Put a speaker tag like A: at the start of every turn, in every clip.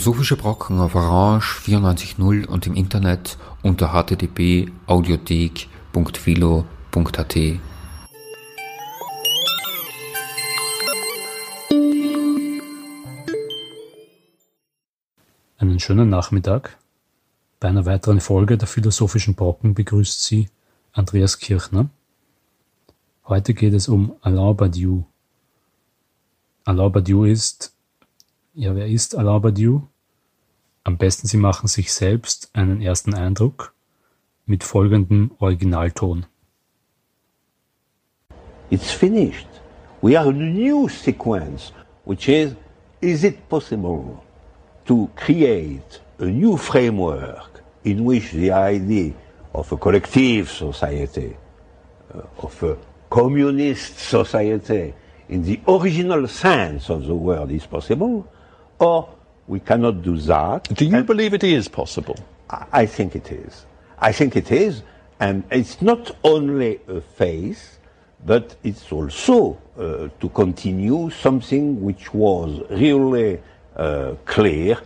A: Philosophische Brocken auf Orange 94.0 und im Internet unter http://audiothek.philo.at.
B: Einen schönen Nachmittag. Bei einer weiteren Folge der Philosophischen Brocken begrüßt Sie Andreas Kirchner. Heute geht es um Alain Badiou. Alain Badiou ist, ja, wer ist Alain Badiou? Am besten Sie machen sich selbst einen ersten Eindruck mit folgendem Originalton.
C: It's finished. We are in a new sequence, which is, is it possible to create a new framework in which the idea of a collective society, uh, of a communist society, in the original sense of the word is possible, or we cannot do that.
D: Do you
C: And
D: believe it is possible?
C: I think it is. I think it is, and it's not only a phase, but it's also uh, to continue something which was really uh, clear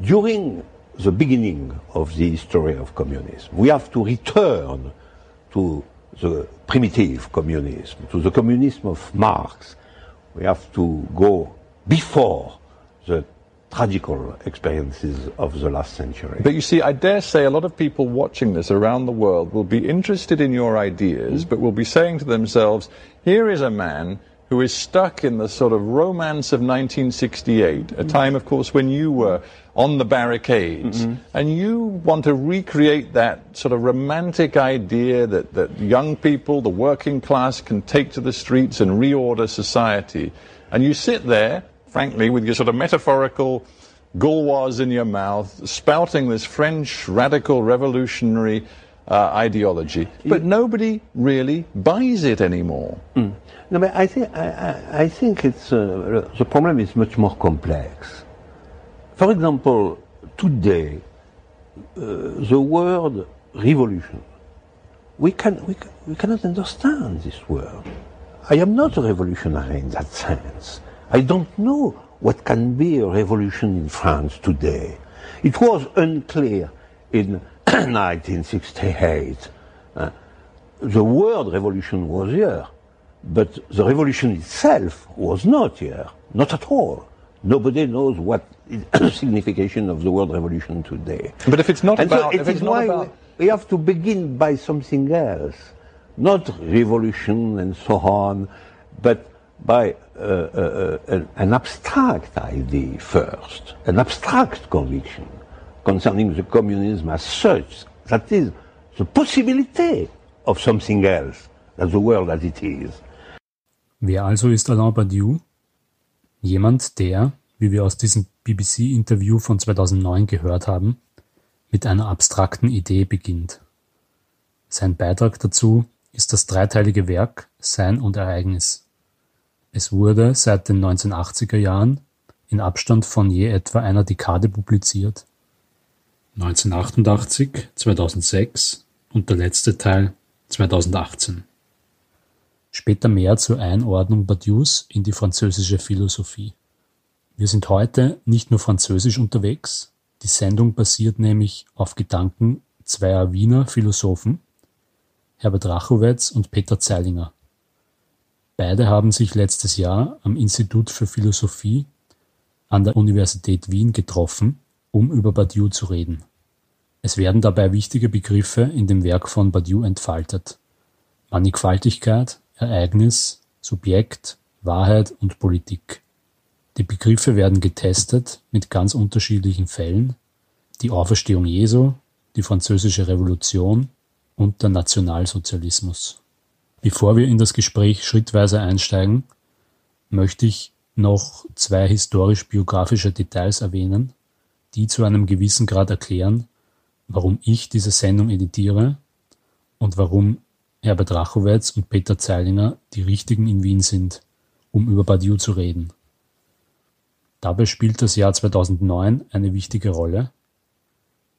C: during the beginning of the history of communism. We have to return to the primitive communism, to the communism of Marx. We have to go before the tragical experiences of the last century.
D: But you see, I dare say a lot of people watching this around the world will be interested in your ideas, but will be saying to themselves, here is a man who is stuck in the sort of romance of 1968, a mm. time, of course, when you were on the barricades, mm-hmm. and you want to recreate that sort of romantic idea that, that young people, the working class, can take to the streets and reorder society. And you sit there, frankly, with your sort of metaphorical gauloise in your mouth, spouting this French radical revolutionary uh, ideology. But nobody really buys it anymore.
C: No, but I think I, I, think it's uh, the problem is much more complex. For example, today, uh, the word revolution, we can we, we cannot understand this word. I am not a revolutionary in that sense. I don't know what can be a revolution in France today. It was unclear in 1968. Uh, the word revolution was here, but the revolution itself was not here, not at all. Nobody knows what is the signification of the word revolution today.
D: But if it's not
C: And
D: about,
C: so it
D: if it's
C: is
D: not
C: why
D: about,
C: we have to begin by something else, not revolution and so on, but by uh, uh, an, an abstract idea first, an abstract conviction concerning the communism as such, that is the possibility of something else than the world as it is.
B: Wer also ist Alain Badiou? Jemand, der, wie wir aus diesem BBC-Interview von 2009 gehört haben, mit einer abstrakten Idee beginnt. Sein Beitrag dazu ist das dreiteilige Werk Sein und Ereignis. Es wurde seit den 1980er Jahren in Abstand von je etwa einer Dekade publiziert. 1988, 2006 und der letzte Teil 2018. Später mehr zur Einordnung Badious in die französische Philosophie. Wir sind heute nicht nur französisch unterwegs, die Sendung basiert nämlich auf Gedanken zweier Wiener Philosophen, Herbert Rachowitz und Peter Zeilinger. Beide haben sich letztes Jahr am Institut für Philosophie an der Universität Wien getroffen, um über Badiou zu reden. Es werden dabei wichtige Begriffe in dem Werk von Badiou entfaltet. Mannigfaltigkeit, Ereignis, Subjekt, Wahrheit und Politik. Die Begriffe werden getestet mit ganz unterschiedlichen Fällen, die Auferstehung Jesu, die Französische Revolution und der Nationalsozialismus. Bevor wir in das Gespräch schrittweise einsteigen, möchte ich noch zwei historisch-biografische Details erwähnen, die zu einem gewissen Grad erklären, warum ich diese Sendung editiere und warum Herbert Rachowitz und Peter Zeilinger die richtigen in Wien sind, um über Badiou zu reden. Dabei spielt das Jahr 2009 eine wichtige Rolle.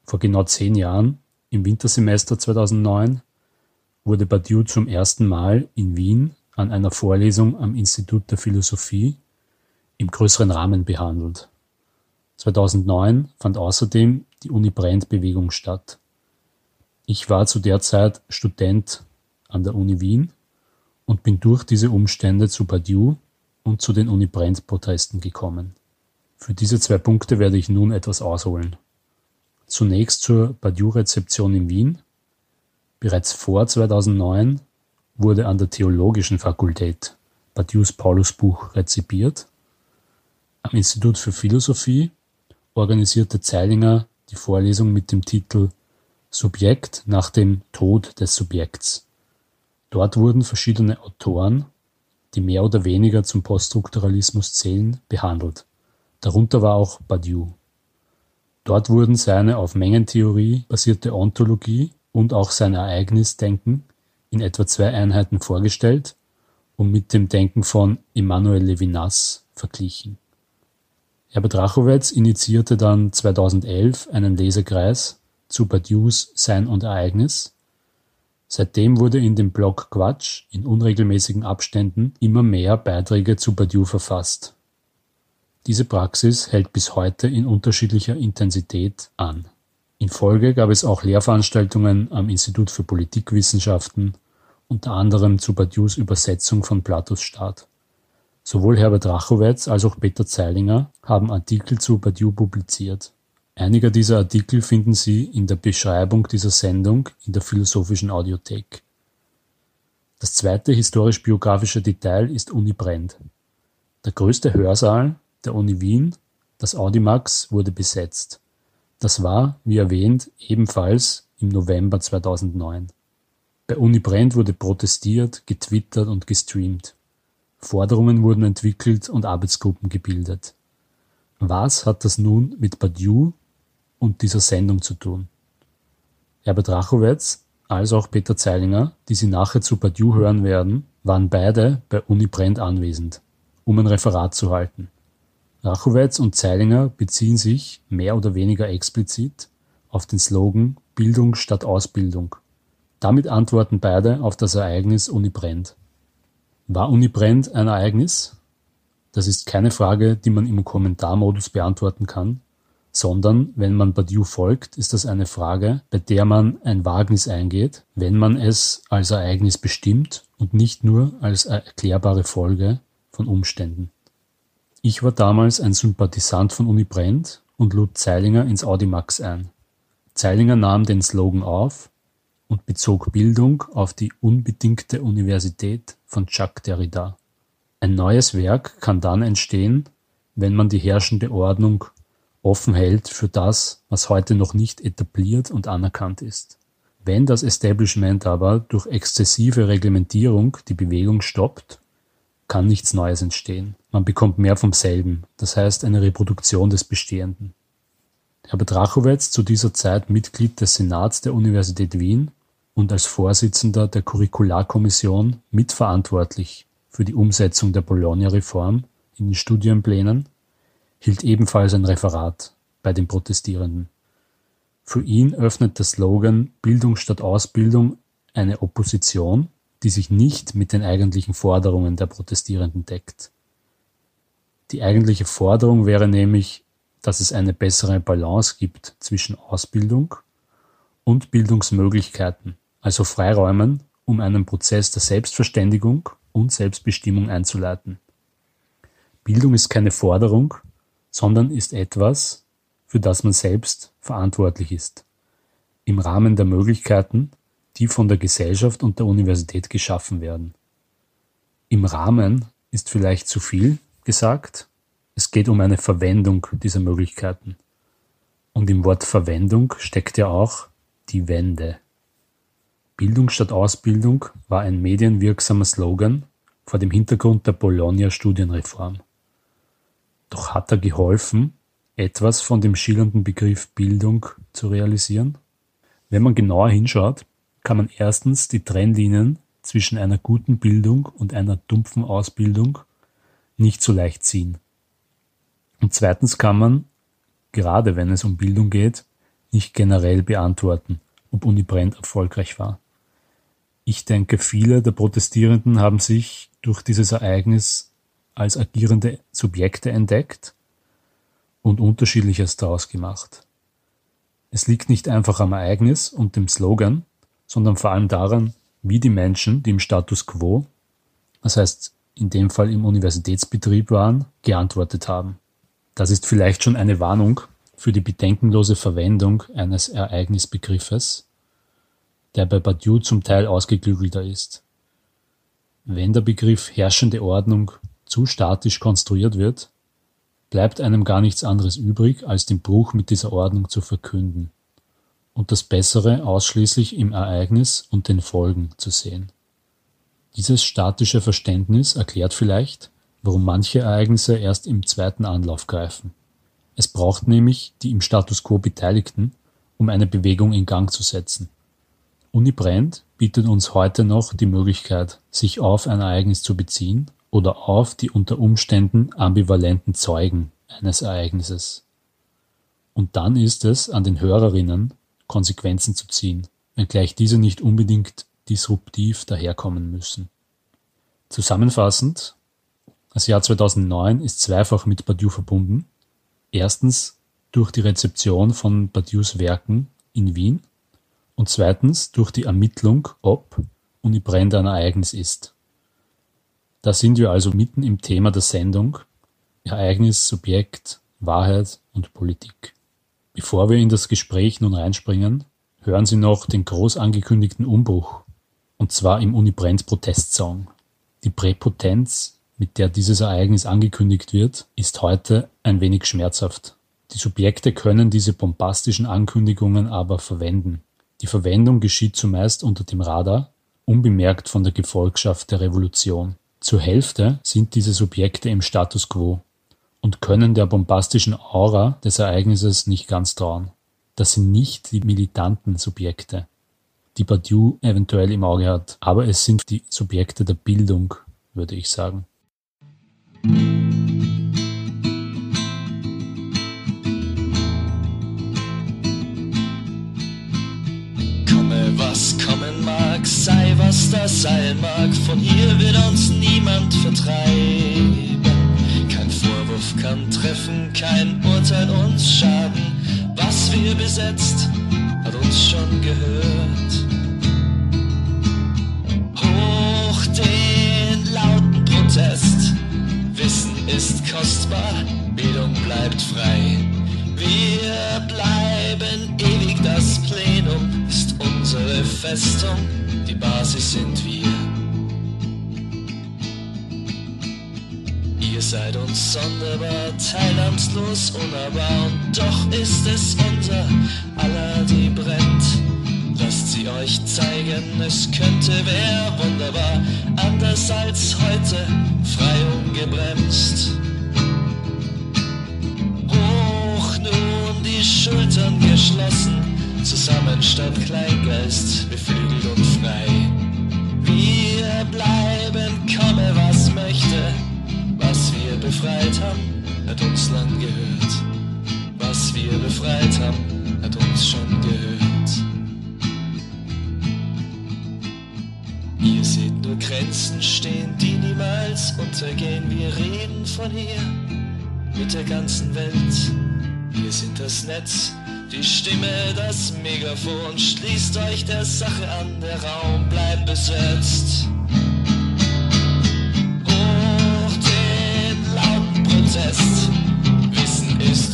B: Vor genau zehn Jahren, im Wintersemester 2009, wurde Badiou zum ersten Mal in Wien an einer Vorlesung am Institut der Philosophie im größeren Rahmen behandelt. 2009 fand außerdem die Uni Brand-Bewegung statt. Ich war zu der Zeit Student an der Uni Wien und bin durch diese Umstände zu Badiou und zu den Uni Brand-Protesten gekommen. Für diese zwei Punkte werde ich nun etwas ausholen. Zunächst zur Badiou-Rezeption in Wien. Bereits vor 2009 wurde an der Theologischen Fakultät Badious Paulusbuch rezipiert. Am Institut für Philosophie organisierte Zeilinger die Vorlesung mit dem Titel Subjekt nach dem Tod des Subjekts. Dort wurden verschiedene Autoren, die mehr oder weniger zum Poststrukturalismus zählen, behandelt. Darunter war auch Badiou. Dort wurden seine auf Mengentheorie basierte Ontologie und auch sein Ereignisdenken in etwa zwei Einheiten vorgestellt und mit dem Denken von Emmanuel Levinas verglichen. Herbert Rachowitz initiierte dann 2011 einen Lesekreis zu Badious Sein und Ereignis. Seitdem wurde in dem Blog Quatsch in unregelmäßigen Abständen immer mehr Beiträge zu Badiou verfasst. Diese Praxis hält bis heute in unterschiedlicher Intensität an. In Folge gab es auch Lehrveranstaltungen am Institut für Politikwissenschaften, unter anderem zu Badious Übersetzung von Platos Staat. Sowohl Herbert Rachowitz als auch Peter Zeilinger haben Artikel zu Badiou publiziert. Einige dieser Artikel finden Sie in der Beschreibung dieser Sendung in der Philosophischen Audiothek. Das zweite historisch-biografische Detail ist Uni Brand. Der größte Hörsaal der Uni Wien, das Audimax, wurde besetzt. Das war, wie erwähnt, ebenfalls im November 2009. Bei Uni Brand wurde protestiert, getwittert und gestreamt. Forderungen wurden entwickelt und Arbeitsgruppen gebildet. Was hat das nun mit Badiou und dieser Sendung zu tun? Herbert Rachowitz als auch Peter Zeilinger, die Sie nachher zu Badiou hören werden, waren beide bei Uni Brand anwesend, um ein Referat zu halten. Rachowitz und Zeilinger beziehen sich mehr oder weniger explizit auf den Slogan Bildung statt Ausbildung. Damit antworten beide auf das Ereignis Uni. War Uni ein Ereignis? Das ist keine Frage, die man im Kommentarmodus beantworten kann, sondern wenn man Badiou folgt, ist das eine Frage, bei der man ein Wagnis eingeht, wenn man es als Ereignis bestimmt und nicht nur als erklärbare Folge von Umständen. Ich war damals ein Sympathisant von Uni Brand und lud Zeilinger ins Audimax ein. Zeilinger nahm den Slogan auf und bezog Bildung auf die unbedingte Universität von Jacques Derrida. Ein neues Werk kann dann entstehen, wenn man die herrschende Ordnung offen hält für das, was heute noch nicht etabliert und anerkannt ist. Wenn das Establishment aber durch exzessive Reglementierung die Bewegung stoppt, kann nichts Neues entstehen. Man bekommt mehr vom selben, das heißt eine Reproduktion des Bestehenden. Herbert Rachowitz, zu dieser Zeit Mitglied des Senats der Universität Wien, und als Vorsitzender der Curricularkommission mitverantwortlich für die Umsetzung der Bologna-Reform in den Studienplänen, hielt ebenfalls ein Referat bei den Protestierenden. Für ihn öffnet der Slogan Bildung statt Ausbildung eine Opposition, die sich nicht mit den eigentlichen Forderungen der Protestierenden deckt. Die eigentliche Forderung wäre nämlich, dass es eine bessere Balance gibt zwischen Ausbildung und Bildungsmöglichkeiten also Freiräumen, um einen Prozess der Selbstverständigung und Selbstbestimmung einzuleiten. Bildung ist keine Forderung, sondern ist etwas, für das man selbst verantwortlich ist, im Rahmen der Möglichkeiten, die von der Gesellschaft und der Universität geschaffen werden. Im Rahmen ist vielleicht zu viel gesagt, es geht um eine Verwendung dieser Möglichkeiten. Und im Wort Verwendung steckt ja auch die Wende. Bildung statt Ausbildung war ein medienwirksamer Slogan vor dem Hintergrund der Bologna-Studienreform. Doch hat er geholfen, etwas von dem schillernden Begriff Bildung zu realisieren? Wenn man genauer hinschaut, kann man erstens die Trennlinien zwischen einer guten Bildung und einer dumpfen Ausbildung nicht so leicht ziehen. Und zweitens kann man, gerade wenn es um Bildung geht, nicht generell beantworten, ob Uni Brent erfolgreich war. Ich denke, viele der Protestierenden haben sich durch dieses Ereignis als agierende Subjekte entdeckt und Unterschiedliches daraus gemacht. Es liegt nicht einfach am Ereignis und dem Slogan, sondern vor allem daran, wie die Menschen, die im Status quo, das heißt in dem Fall im Universitätsbetrieb waren, geantwortet haben. Das ist vielleicht schon eine Warnung für die bedenkenlose Verwendung eines Ereignisbegriffes, der bei Badiou zum Teil ausgeklügelter ist. Wenn der Begriff herrschende Ordnung zu statisch konstruiert wird, bleibt einem gar nichts anderes übrig, als den Bruch mit dieser Ordnung zu verkünden und das Bessere ausschließlich im Ereignis und den Folgen zu sehen. Dieses statische Verständnis erklärt vielleicht, warum manche Ereignisse erst im zweiten Anlauf greifen. Es braucht nämlich die im Status quo Beteiligten, um eine Bewegung in Gang zu setzen. Uni Brand bietet uns heute noch die Möglichkeit, sich auf ein Ereignis zu beziehen oder auf die unter Umständen ambivalenten Zeugen eines Ereignisses. Und dann ist es an den Hörerinnen, Konsequenzen zu ziehen, wenngleich diese nicht unbedingt disruptiv daherkommen müssen. Zusammenfassend, das Jahr 2009 ist zweifach mit Badiou verbunden. Erstens durch die Rezeption von Badious Werken in Wien und zweitens durch die Ermittlung, ob Uni Brand ein Ereignis ist. Da sind wir also mitten im Thema der Sendung Ereignis, Subjekt, Wahrheit und Politik. Bevor wir in das Gespräch nun reinspringen, hören Sie noch den groß angekündigten Umbruch, und zwar im Uni Brand Protestsong. Die Präpotenz, mit der dieses Ereignis angekündigt wird, ist heute ein wenig schmerzhaft. Die Subjekte können diese bombastischen Ankündigungen aber verwenden. Die Verwendung geschieht zumeist unter dem Radar, unbemerkt von der Gefolgschaft der Revolution. Zur Hälfte sind diese Subjekte im Status quo und können der bombastischen Aura des Ereignisses nicht ganz trauen. Das sind nicht die militanten Subjekte, die Badiou eventuell im Auge hat, aber es sind die Subjekte der Bildung, würde ich sagen.
E: Komme, was kommen mag, sei was das sein mag, von hier wird uns niemand vertreiben. Vorwurf kann treffen, kein Urteil uns schaden, was wir besetzt, hat uns schon gehört. Hoch den lauten Protest, Wissen ist kostbar, Bildung bleibt frei. Wir bleiben ewig, das Plenum ist unsere Festung, die Basis sind wir. Ihr seid uns sonderbar, teilnahmslos, unnahbar und doch ist es unser aller, die brennt. Lasst sie euch zeigen, es könnte wer wunderbar, anders als heute, frei ungebremst. Hoch nun die Schultern geschlossen, zusammen statt Kleingeist, beflügelt und frei. Wir bleiben, komme was befreit haben, hat uns lang gehört. Was wir befreit haben, hat uns schon gehört. Ihr seht nur Grenzen stehen, die niemals untergehen. Wir reden von hier mit der ganzen Welt. Wir sind das Netz, die Stimme, das Megafon. Schließt euch der Sache an, der Raum bleibt besetzt. Protest. Wissen ist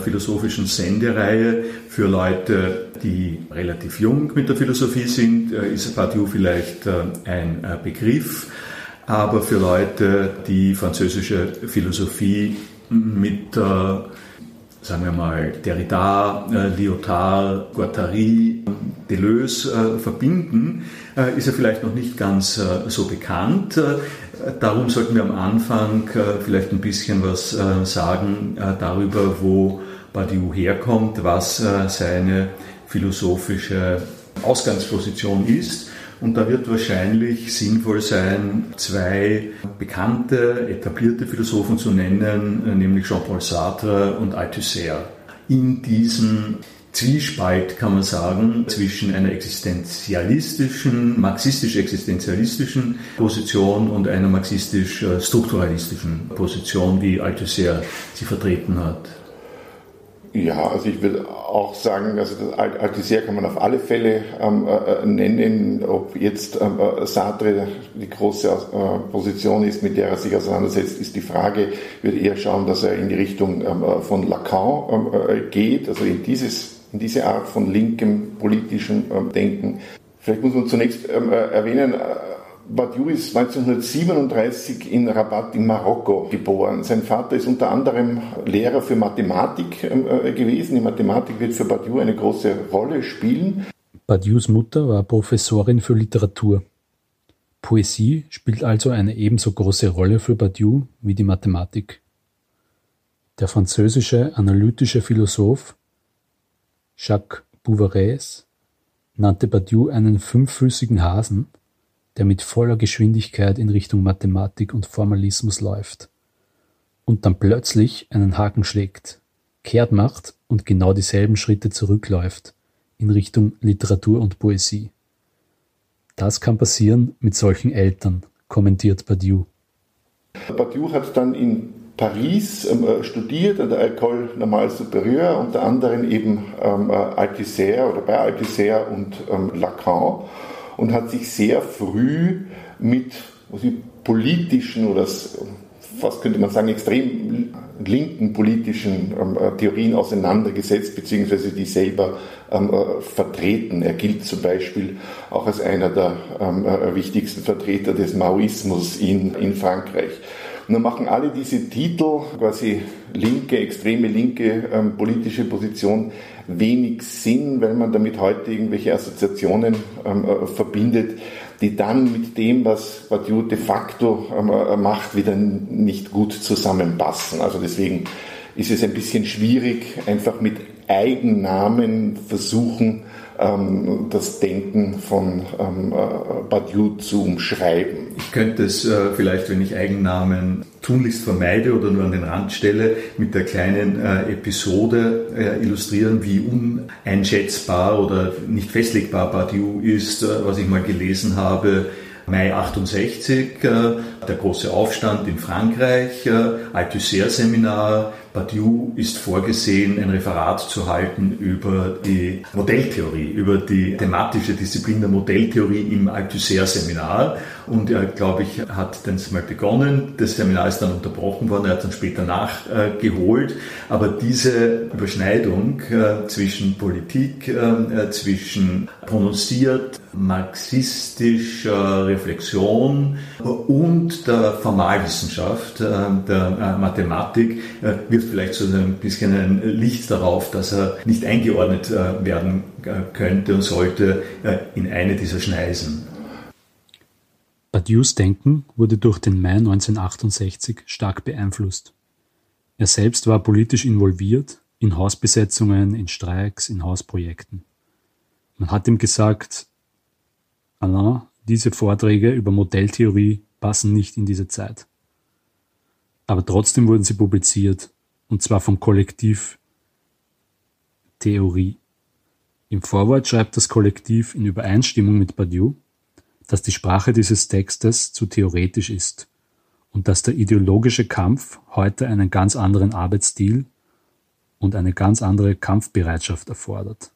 F: philosophischen Sendereihe für Leute, die relativ jung mit der Philosophie sind, äh, ist Badiou vielleicht äh, ein äh, Begriff, aber für Leute, die französische Philosophie mit, sagen wir mal, Derrida, Lyotard, Guattari, Deleuze verbinden, ist er vielleicht noch nicht ganz so bekannt. Darum sollten wir am Anfang vielleicht ein bisschen was sagen darüber, wo Badiou herkommt, was seine philosophische Ausgangsposition ist. Und da wird wahrscheinlich sinnvoll sein, zwei bekannte, etablierte Philosophen zu nennen, nämlich Jean-Paul Sartre und Althusser. In diesem Zwiespalt, kann man sagen, zwischen einer existenzialistischen, marxistisch-existenzialistischen Position und einer marxistisch-strukturalistischen Position, wie Althusser sie vertreten hat.
G: Ja, also ich würde auch sagen, also das Althusser kann man auf alle Fälle ähm, äh, nennen. Ob jetzt ähm, äh, Sartre die große äh, Position ist, mit der er sich auseinandersetzt, ist die Frage. Ich würde eher schauen, dass er in die Richtung ähm, äh, von Lacan ähm, äh, geht, also in dieses in diese Art von linkem politischen ähm, Denken. Vielleicht muss man zunächst ähm, äh, erwähnen, äh, Badiou ist 1937 in Rabat in Marokko geboren. Sein Vater ist unter anderem Lehrer für Mathematik ähm, äh, gewesen. Die Mathematik wird für Badiou eine große Rolle spielen.
B: Badious Mutter war Professorin für Literatur. Poesie spielt also eine ebenso große Rolle für Badiou wie die Mathematik. Der französische analytische Philosoph Jacques Bouverès nannte Badiou einen fünffüßigen Hasen, der mit voller Geschwindigkeit in Richtung Mathematik und Formalismus läuft und dann plötzlich einen Haken schlägt, kehrt macht und genau dieselben Schritte zurückläuft in Richtung Literatur und Poesie. Das kann passieren mit solchen Eltern, kommentiert Badiou.
G: Badiou hat dann in Paris ähm, äh, studiert an der École Normale Supérieure, unter anderem eben ähm, äh, Althusser oder bei Althusser und ähm, Lacan und hat sich sehr früh mit also politischen oder fast könnte man sagen extrem linken politischen ähm, äh, Theorien auseinandergesetzt, beziehungsweise die selber ähm, äh, vertreten. Er gilt zum Beispiel auch als einer der ähm, äh, wichtigsten Vertreter des Maoismus in, in Frankreich. Nur machen alle diese Titel, quasi linke, extreme linke ähm, politische Position, wenig Sinn, weil man damit heute irgendwelche Assoziationen ähm, äh, verbindet, die dann mit dem, was Badiou de facto ähm, äh, macht, wieder nicht gut zusammenpassen. Also deswegen ist es ein bisschen schwierig, einfach mit Eigennamen versuchen, ähm, das Denken von ähm, äh, Badiou zu umschreiben.
F: Ich könnte es äh, vielleicht, wenn ich Eigennamen tunlichst vermeide oder nur an den Rand stelle, mit der kleinen äh, Episode äh, illustrieren, wie uneinschätzbar oder nicht festlegbar Badiou ist, äh, was ich mal gelesen habe. Mai 68, äh, der große Aufstand in Frankreich, Althusser-Seminar, Badiou ist vorgesehen, ein Referat zu halten über die Modelltheorie, über die thematische Disziplin der Modelltheorie im Althusser-Seminar. Und er, glaube ich, hat das mal begonnen. Das Seminar ist dann unterbrochen worden, er hat dann später nachgeholt. Aber diese Überschneidung äh, zwischen Politik, äh, zwischen prononciert marxistischer Reflexion und der Formalwissenschaft, äh, der Mathematik, wirft vielleicht so ein bisschen ein Licht darauf, dass er nicht eingeordnet äh, werden äh, könnte und sollte äh, in eine dieser Schneisen.
B: Badious Denken wurde durch den Mai 1968 stark beeinflusst. Er selbst war politisch involviert in Hausbesetzungen, in Streiks, in Hausprojekten. Man hat ihm gesagt, Alain, diese Vorträge über Modelltheorie passen nicht in diese Zeit. Aber trotzdem wurden sie publiziert und zwar vom Kollektiv Theorie. Im Vorwort schreibt das Kollektiv in Übereinstimmung mit Badiou, dass die Sprache dieses Textes zu theoretisch ist und dass der ideologische Kampf heute einen ganz anderen Arbeitsstil und eine ganz andere Kampfbereitschaft erfordert.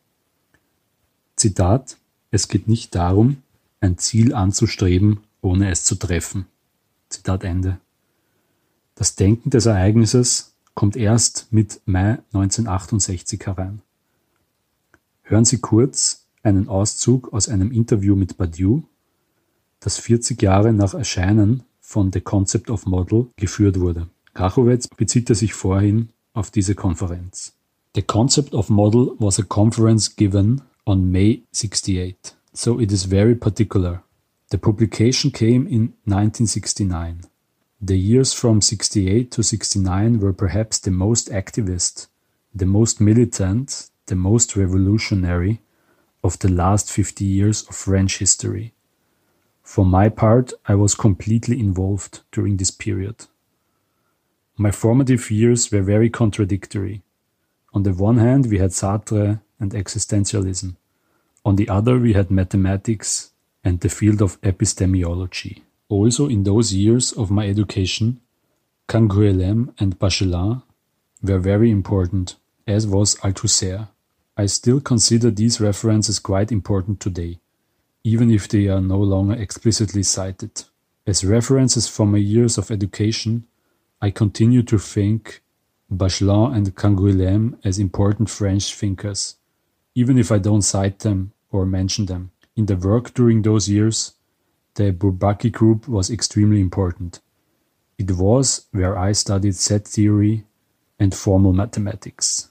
B: Zitat Es geht nicht darum, ein Ziel anzustreben, ohne es zu treffen. Zitat Ende. Das Denken des Ereignisses kommt erst mit Mai 1968 herein. Hören Sie kurz einen Auszug aus einem Interview mit Badiou, das 40 Jahre nach Erscheinen von The Concept of Model geführt wurde. Kachowitz bezieht er sich vorhin auf diese Konferenz. The Concept of Model was a conference given on May 68, so it is very particular. The publication came in 1969. The years from 68 to 69 were perhaps the most activist, the most militant, the most revolutionary of the last 50 years of French history. For my part, I was completely involved during this period. My formative years were very contradictory. On the one hand, we had Sartre and existentialism. On the other, we had mathematics and the field of epistemology. Also, in those years of my education, Canguilhem and Bachelard were very important, as was Althusser. I still consider these references quite important today, even if they are no longer explicitly cited. As references for my years of education, I continue to think Bachelard and Canguilhem as important French thinkers, even if I don't cite them or mention them. In the work during those years, the Bourbaki group was extremely important. It was where I studied set theory and formal mathematics.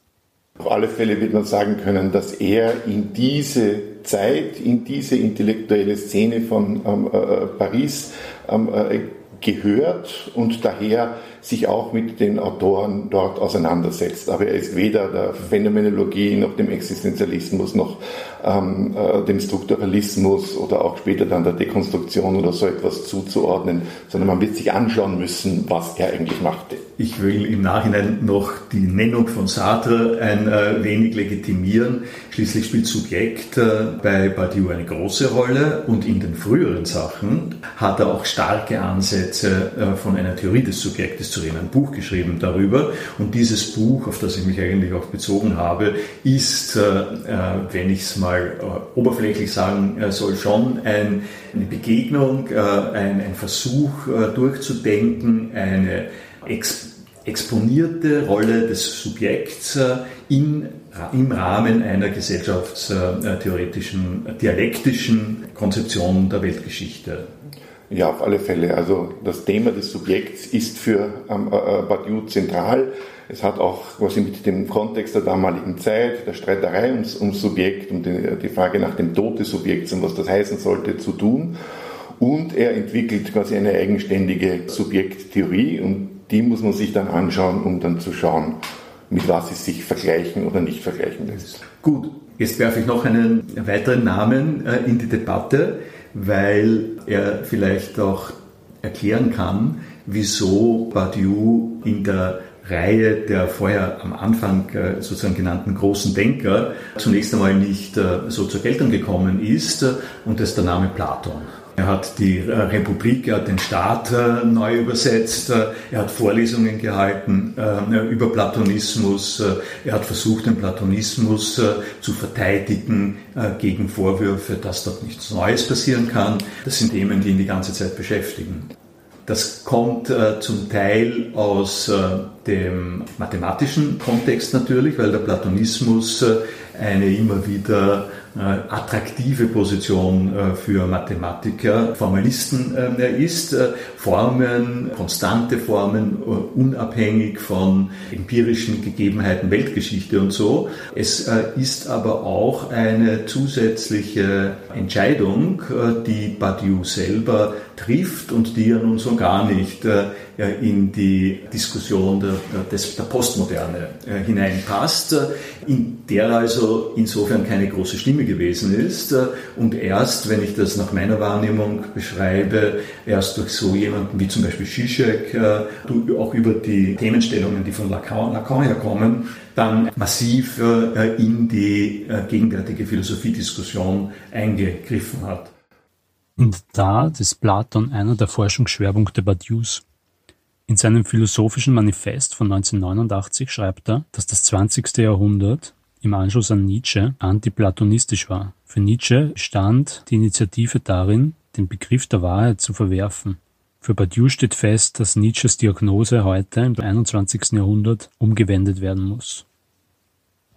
G: Auf alle Fälle wird man sagen können, dass er in diese Zeit, in diese intellektuelle Szene von ähm, äh, Paris ähm, äh, gehört und daher sich auch mit den Autoren dort auseinandersetzt. Aber er ist weder der Phänomenologie noch dem Existenzialismus noch ähm, äh, dem Strukturalismus oder auch später dann der Dekonstruktion oder so etwas zuzuordnen, sondern man wird sich anschauen müssen, was er eigentlich machte.
F: Ich will im Nachhinein noch die Nennung von Sartre ein äh, wenig legitimieren. Schließlich spielt Subjekt äh, bei Badiou eine große Rolle und in den früheren Sachen hat er auch starke Ansätze äh, von einer Theorie des Subjektes reden, ein Buch geschrieben darüber. Und dieses Buch, auf das ich mich eigentlich auch bezogen habe, ist, äh, äh, wenn ich es mal äh, oberflächlich sagen soll, schon ein, eine Begegnung, ein, ein Versuch durchzudenken, eine Ex exponierte Rolle des Subjekts in, im Rahmen einer gesellschaftstheoretischen, dialektischen Konzeption der Weltgeschichte.
G: Ja, auf alle Fälle. Also das Thema des Subjekts ist für ähm, äh, Badiou zentral. Es hat auch quasi mit dem Kontext der damaligen Zeit, der Streiterei ums, ums Subjekt und die, die Frage nach dem Tod des Subjekts und was das heißen sollte, zu tun. Und er entwickelt quasi eine eigenständige Subjekttheorie und die muss man sich dann anschauen, um dann zu schauen, mit was es sich vergleichen oder nicht vergleichen lässt.
F: Gut, jetzt werfe ich noch einen weiteren Namen äh, in die Debatte weil er vielleicht auch erklären kann, wieso Badiou in der Reihe der vorher am Anfang äh, sozusagen genannten großen Denker zunächst einmal nicht äh, so zur Geltung gekommen ist und das ist der Name Platon. Er hat die äh, Republik, er hat den Staat äh, neu übersetzt, äh, er hat Vorlesungen gehalten über Platonismus, er hat versucht, den Platonismus zu verteidigen gegen Vorwürfe, dass dort nichts Neues passieren kann. Das sind Themen, die ihn die ganze Zeit beschäftigen. Das kommt zum Teil aus dem mathematischen Kontext natürlich, weil der Platonismus eine immer wieder äh, attraktive Position äh, für Mathematiker, Formalisten äh, ist. Formen, konstante Formen, unabhängig von empirischen Gegebenheiten, Weltgeschichte und so. Es ist aber auch eine zusätzliche Entscheidung, die Badiou selber trifft und die ja nun so gar nicht in die Diskussion der, des, der Postmoderne hineinpasst, in der also insofern keine große Stimme gewesen ist und erst, wenn ich das nach meiner Wahrnehmung beschreibe, erst durch so jemanden wie zum Beispiel Zizek, auch über die Themenstellungen, die von Lacan, Lacan herkommen, dann massiv in die gegenwärtige Philosophiediskussion eingegriffen hat.
B: Und da ist Platon einer der Forschungsschwerpunkte Badius. In seinem Philosophischen Manifest von 1989 schreibt er, dass das 20. Jahrhundert im Anschluss an Nietzsche antiplatonistisch war. Für Nietzsche stand die Initiative darin, den Begriff der Wahrheit zu verwerfen. Für Badiou steht fest, dass Nietzsches Diagnose heute im 21. Jahrhundert umgewendet werden muss.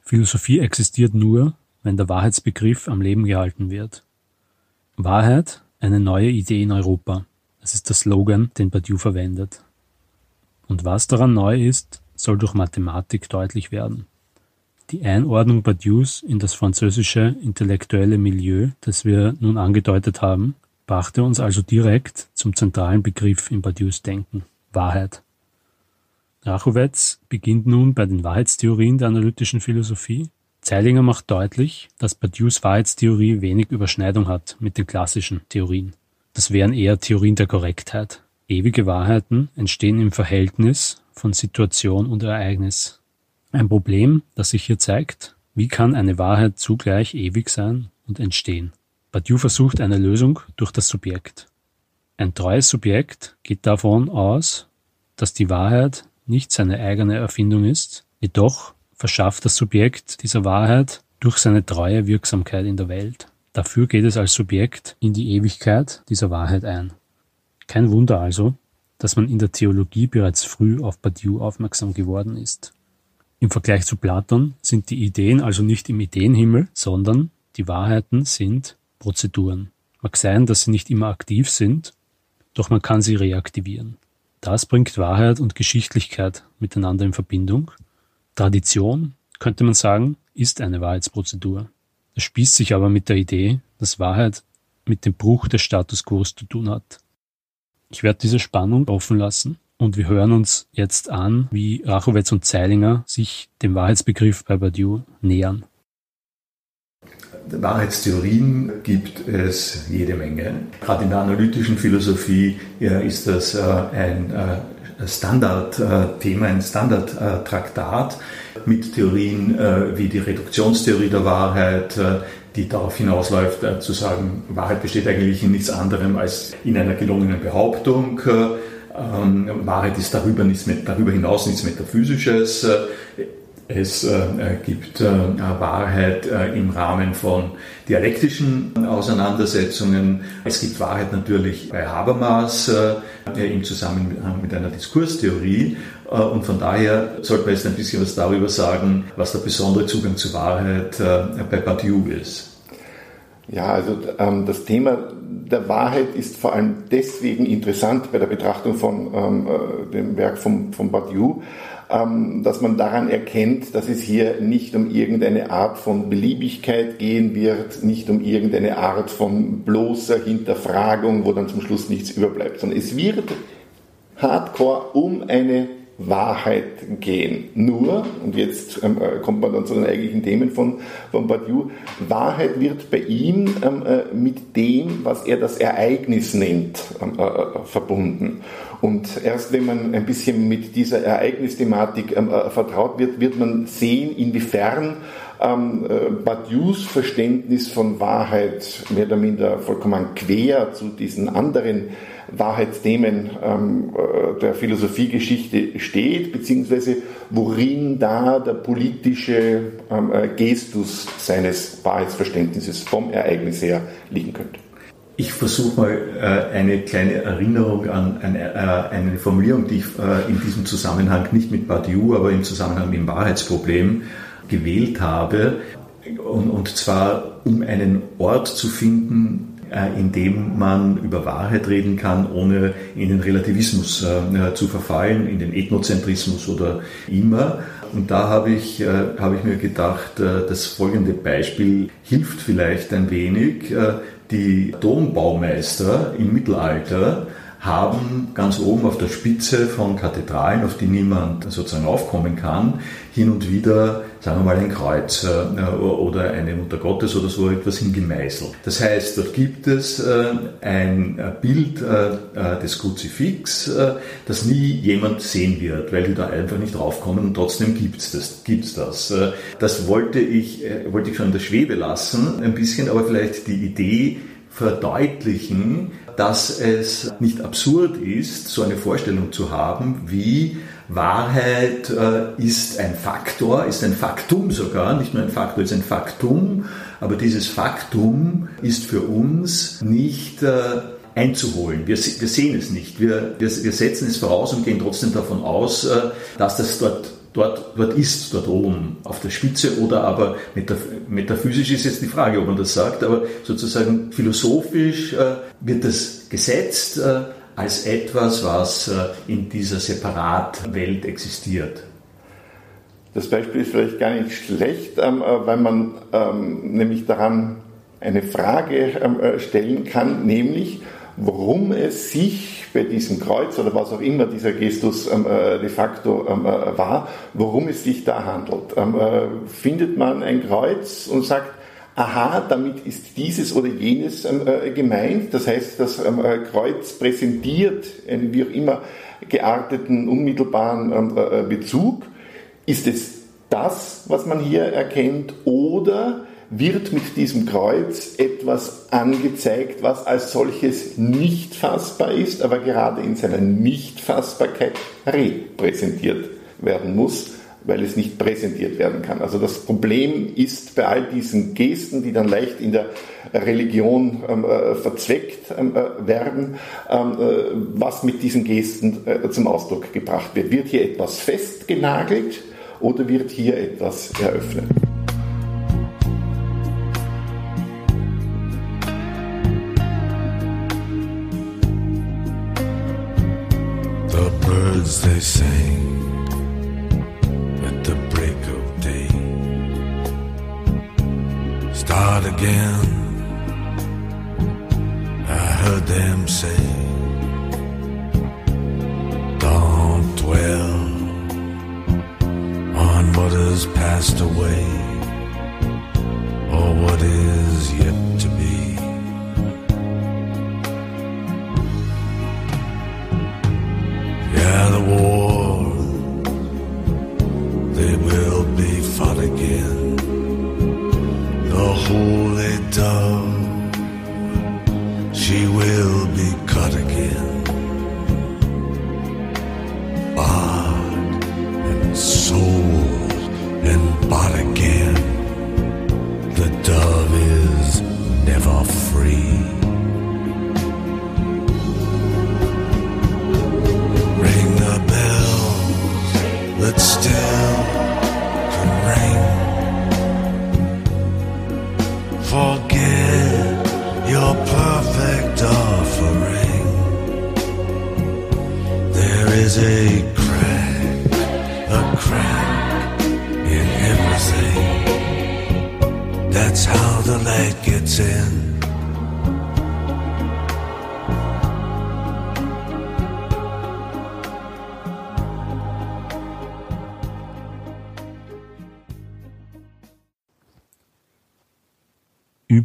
B: Philosophie existiert nur, wenn der Wahrheitsbegriff am Leben gehalten wird. Wahrheit, eine neue Idee in Europa. Das ist der Slogan, den Badiou verwendet. Und was daran neu ist, soll durch Mathematik deutlich werden. Die Einordnung Badious in das französische intellektuelle Milieu, das wir nun angedeutet haben, brachte uns also direkt zum zentralen Begriff im Badious Denken, Wahrheit. Rachowitz beginnt nun bei den Wahrheitstheorien der analytischen Philosophie. Zeilinger macht deutlich, dass Badious Wahrheitstheorie wenig Überschneidung hat mit den klassischen Theorien. Das wären eher Theorien der Korrektheit. Ewige Wahrheiten entstehen im Verhältnis von Situation und Ereignis. Ein Problem, das sich hier zeigt, wie kann eine Wahrheit zugleich ewig sein und entstehen? Badiou versucht eine Lösung durch das Subjekt. Ein treues Subjekt geht davon aus, dass die Wahrheit nicht seine eigene Erfindung ist, jedoch verschafft das Subjekt dieser Wahrheit durch seine treue Wirksamkeit in der Welt. Dafür geht es als Subjekt in die Ewigkeit dieser Wahrheit ein. Kein Wunder also, dass man in der Theologie bereits früh auf Badiou aufmerksam geworden ist. Im Vergleich zu Platon sind die Ideen also nicht im Ideenhimmel, sondern die Wahrheiten sind Prozeduren. Mag sein, dass sie nicht immer aktiv sind, doch man kann sie reaktivieren. Das bringt Wahrheit und Geschichtlichkeit miteinander in Verbindung. Tradition, könnte man sagen, ist eine Wahrheitsprozedur. Das spießt sich aber mit der Idee, dass Wahrheit mit dem Bruch des Status quo zu tun hat. Ich werde diese Spannung offen lassen und wir hören uns jetzt an, wie Rachowitz und Zeilinger sich dem Wahrheitsbegriff bei Badiou nähern.
F: Wahrheitstheorien gibt es jede Menge. Gerade in der analytischen Philosophie ist das äh, ein äh, Standardthema, ein Standardtraktat mit Theorien äh, wie die Reduktionstheorie der Wahrheit, die darauf hinausläuft, zu sagen, Wahrheit besteht eigentlich in nichts anderem als in einer gelungenen Behauptung. Ähm, Wahrheit ist darüber, nichts, darüber hinaus nichts Metaphysisches. Es äh, gibt äh, Wahrheit äh, im Rahmen von dialektischen Auseinandersetzungen. Es gibt Wahrheit natürlich bei Habermas im Zusammenhang mit einer Diskurstheorie. Und von daher sollte man jetzt ein bisschen was darüber sagen, was der besondere Zugang zur Wahrheit bei Badiou ist.
G: Ja, also ähm, das Thema der Wahrheit ist vor allem deswegen interessant bei der Betrachtung von ähm, dem Werk von, von Badiou, ähm, dass man daran erkennt, dass es hier nicht um irgendeine Art von Beliebigkeit gehen wird, nicht um irgendeine Art von bloßer Hinterfragung, wo dann zum Schluss nichts überbleibt, sondern es wird hardcore um eine Wahrheit gehen. Nur, und jetzt ähm, äh, kommt man dann zu den eigentlichen Themen von, von Badiou, Wahrheit wird bei ihm ähm, äh, mit dem, was er das Ereignis nennt, ähm, äh, äh, verbunden. Und erst wenn man ein bisschen mit dieser Ereignisthematik ähm, äh, vertraut wird, wird man sehen, inwiefern ähm, äh, Badious Verständnis von Wahrheit mehr oder minder vollkommen quer zu diesen anderen Wahrheitsthemen ähm, äh, der Philosophiegeschichte steht, beziehungsweise worin da der politische ähm, äh, Gestus seines Wahrheitsverständnisses vom Ereignis her liegen könnte.
F: Ich versuche mal eine kleine Erinnerung an eine, Formulierung, die ich in diesem Zusammenhang nicht mit Badiou, aber im Zusammenhang mit dem Wahrheitsproblem gewählt habe. Und, und zwar, um einen Ort zu finden, äh, in dem man über Wahrheit reden kann, ohne in den Relativismus äh, zu verfallen, in den Ethnozentrismus oder immer. Und da habe ich, äh, habe ich mir gedacht, das folgende Beispiel hilft vielleicht ein wenig. Die Dombaumeister im Mittelalter haben ganz oben auf der Spitze von Kathedralen, auf die niemand sozusagen aufkommen kann, hin und wieder, sagen wir mal, ein Kreuz äh, oder eine Mutter Gottes oder so etwas hingemeißelt. Das heißt, dort gibt es äh, ein Bild äh, des Kruzifix, das nie jemand sehen wird, weil die da einfach nicht draufkommen und trotzdem gibt's das. Gibt's das. das wollte ich, wollte ich schon in der Schwebe lassen, ein bisschen, aber vielleicht die Idee verdeutlichen, dass es nicht absurd ist, so eine Vorstellung zu haben, wie Wahrheit äh, ist ein Faktor, ist ein Faktum sogar, nicht nur ein Faktor, ist ein Faktum, aber dieses Faktum ist für uns nicht äh, einzuholen. Wir, wir sehen es nicht. Wir, wir, wir setzen es voraus und gehen trotzdem davon aus, äh, dass das dort dort, dort ist, dort oben auf der Spitze oder aber metaphysisch ist jetzt die Frage, ob man das sagt, aber sozusagen philosophisch äh, wird das gesetzt äh, als etwas, was äh, in dieser Separatwelt existiert.
G: Das Beispiel ist vielleicht gar nicht schlecht, ähm, äh, weil man ähm, nämlich daran eine Frage ähm, äh, stellen kann, nämlich worum es sich bei diesem Kreuz oder was auch immer dieser Gestus de facto war, worum es sich da handelt. findet man ein Kreuz und sagt, aha, damit ist dieses oder jenes gemeint. Das heißt, das Kreuz präsentiert einen wie auch immer gearteten, unmittelbaren Bezug ist es das, was man hier erkennt, oder wird mit diesem Kreuz etwas angezeigt, was als solches nicht fassbar ist, aber gerade in seiner Nichtfassbarkeit repräsentiert werden muss, weil es nicht präsentiert werden kann. Also das Problem ist bei all diesen Gesten, die dann leicht in der Religion ähm, äh, verzweckt ähm, äh, werden, ähm, äh, was mit diesen Gesten äh, zum Ausdruck gebracht wird. Wird hier etwas festgenagelt? oder wird hier etwas eröffnet?
H: The birds they sing again. I heard them say, Don't dwell on what has passed away or what is yet to be.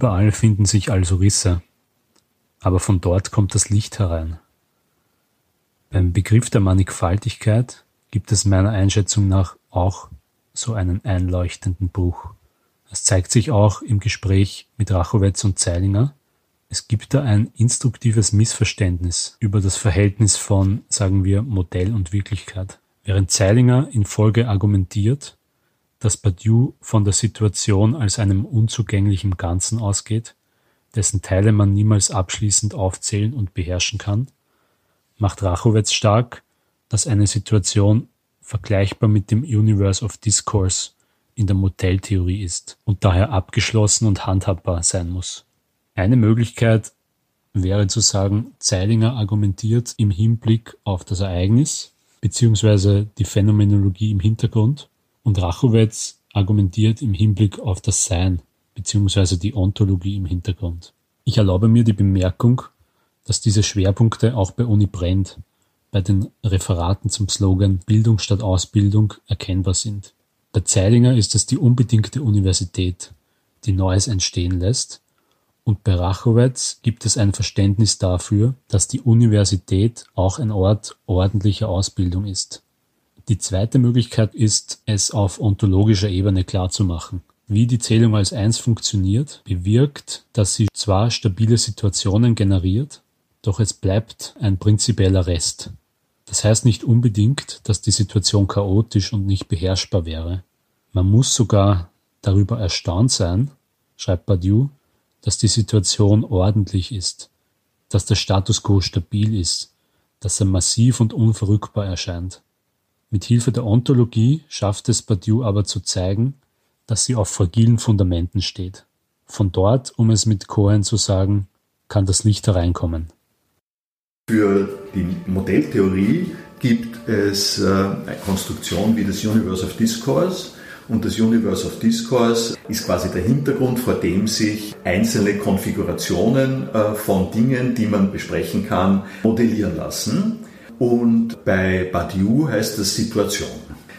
B: Überall finden sich also Risse, aber von dort kommt das Licht herein. Beim Begriff der Mannigfaltigkeit gibt es meiner Einschätzung nach auch so einen einleuchtenden Bruch. Es zeigt sich auch im Gespräch mit Rachowitz und Zeilinger. Es gibt da ein instruktives Missverständnis über das Verhältnis von, sagen wir, Modell und Wirklichkeit. Während Zeilinger in Folge argumentiert, dass Badiou von der Situation als einem unzugänglichen Ganzen ausgeht, dessen Teile man niemals abschließend aufzählen und beherrschen kann, macht Rachowitz stark, dass eine Situation vergleichbar mit dem Universe of Discourse in der Modelltheorie ist und daher abgeschlossen und handhabbar sein muss. Eine Möglichkeit wäre zu sagen, Zeilinger argumentiert im Hinblick auf das Ereignis bzw. die Phänomenologie im Hintergrund und Rachowitz argumentiert im Hinblick auf das Sein bzw. die Ontologie im Hintergrund. Ich erlaube mir die Bemerkung, dass diese Schwerpunkte auch bei Uni Brennt bei den Referaten zum Slogan Bildung statt Ausbildung erkennbar sind. Bei Zeilinger ist es die unbedingte Universität, die Neues entstehen lässt, und bei Rachowitz gibt es ein Verständnis dafür, dass die Universität auch ein Ort ordentlicher Ausbildung ist. Die zweite Möglichkeit ist, es auf ontologischer Ebene klarzumachen. Wie die Zählung als Eins funktioniert, bewirkt, dass sie zwar stabile Situationen generiert, doch es bleibt ein prinzipieller Rest. Das heißt nicht unbedingt, dass die Situation chaotisch und nicht beherrschbar wäre. Man muss sogar darüber erstaunt sein, schreibt Badiou, dass die Situation ordentlich ist, dass der Status quo stabil ist, dass er massiv und unverrückbar erscheint. Mit Hilfe der Ontologie schafft es Badiou aber zu zeigen, dass sie auf fragilen Fundamenten steht. Von dort, um es mit Cohen zu sagen, kann das Licht hereinkommen.
F: Für die Modelltheorie gibt es äh, eine Konstruktion wie das Universe of Discourse. Und das Universe of Discourse ist quasi der Hintergrund, vor dem sich einzelne Konfigurationen äh, von Dingen, die man besprechen kann, modellieren lassen. Und bei Badiou heißt das Situation.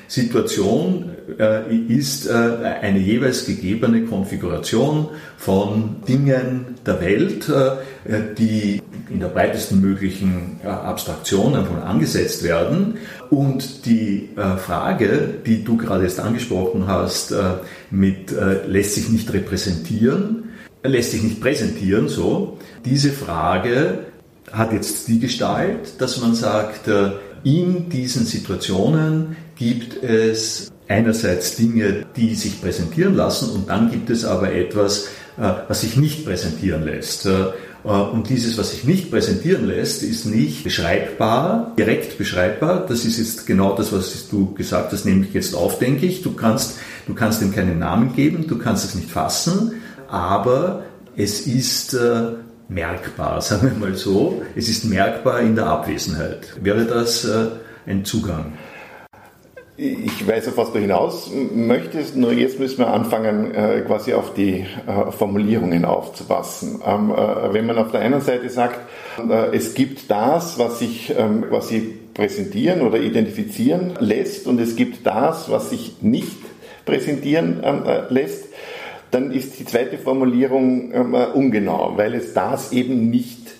F: Situation äh, ist äh, eine jeweils gegebene Konfiguration von Dingen der Welt, äh, die in der breitesten möglichen äh, Abstraktion einfach angesetzt werden. Und die äh, Frage, die du gerade jetzt angesprochen hast, äh, mit lässt sich nicht repräsentieren, lässt sich nicht präsentieren, so, diese Frage hat jetzt die Gestalt, dass man sagt, äh, in diesen Situationen gibt es einerseits Dinge, die sich präsentieren lassen und dann gibt es aber etwas, äh, was sich nicht präsentieren lässt. Äh, und dieses, was sich nicht präsentieren lässt, ist nicht beschreibbar, direkt beschreibbar. Das ist jetzt genau das, was du gesagt hast, nämlich jetzt aufdenke ich. Du kannst, du kannst dem keinen Namen geben, du kannst es nicht fassen, aber es ist merkbar, sagen wir mal so. Es ist merkbar in der Abwesenheit. Wäre das äh, ein Zugang?
G: Ich weiß, auf was du hinaus möchtest, nur jetzt müssen wir anfangen, äh, quasi auf die äh, Formulierungen aufzupassen. Ähm, wenn man auf der einen Seite sagt, es gibt das, was sich ähm, quasi präsentieren oder identifizieren lässt und es gibt das, was sich nicht präsentieren ähm, lässt, dann ist die zweite Formulierung äh, ungenau, weil es das eben nicht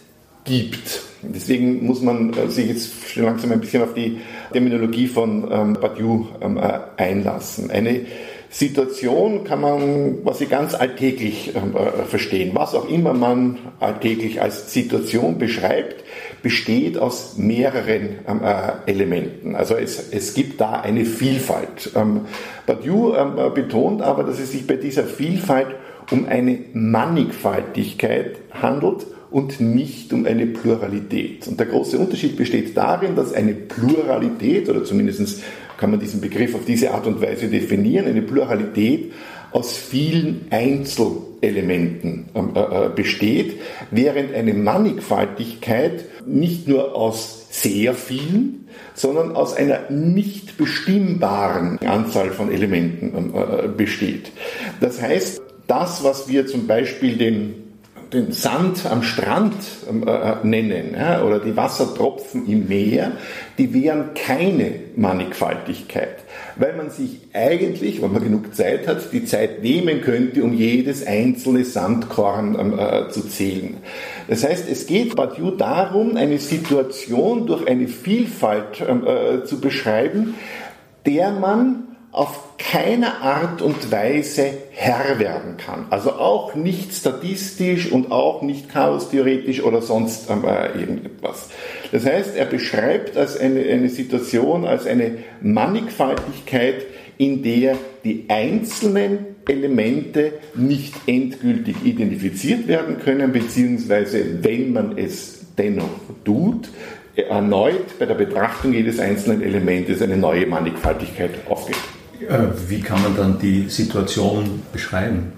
G: gibt. Deswegen muss man äh, sich jetzt schon langsam ein bisschen auf die Terminologie von ähm, Badiou ähm, äh, einlassen. Eine Situation kann man quasi ganz alltäglich ähm, äh, verstehen. Was auch immer man alltäglich als Situation beschreibt, besteht aus mehreren ähm, äh, Elementen. Also es, es gibt da eine Vielfalt. Ähm, Badiou ähm, äh, betont aber, dass es sich bei dieser Vielfalt um eine Mannigfaltigkeit handelt und nicht um eine Pluralität. Und der große Unterschied besteht darin, dass eine Pluralität, oder zumindest kann man diesen Begriff auf diese Art und Weise definieren, eine Pluralität aus vielen Einzelelementen ähm, äh, äh, besteht, während eine Mannigfaltigkeit nicht nur aus sehr vielen, sondern aus einer nicht bestimmbaren Anzahl von Elementen ähm, äh, besteht. Das heißt, das, was wir zum Beispiel den den Sand am Strand ähm, äh, nennen ja, oder die Wassertropfen im Meer, die wären keine Mannigfaltigkeit, weil man sich eigentlich, wenn man genug Zeit hat, die Zeit nehmen könnte, um jedes einzelne Sandkorn ähm, äh, zu zählen. Das heißt, es geht Badiou darum, eine Situation durch eine Vielfalt ähm, äh, zu beschreiben, der man auf keine Art und Weise Herr werden kann. Also auch nicht statistisch und auch nicht chaostheoretisch oder sonst äh, irgendetwas. Das heißt, er beschreibt als eine, eine Situation als eine Mannigfaltigkeit, in der die einzelnen Elemente nicht endgültig identifiziert werden können, beziehungsweise wenn man es dennoch tut, erneut bei der Betrachtung jedes einzelnen Elementes eine neue Mannigfaltigkeit aufgeht.
F: Äh, wie kann man dann die Situation beschreiben?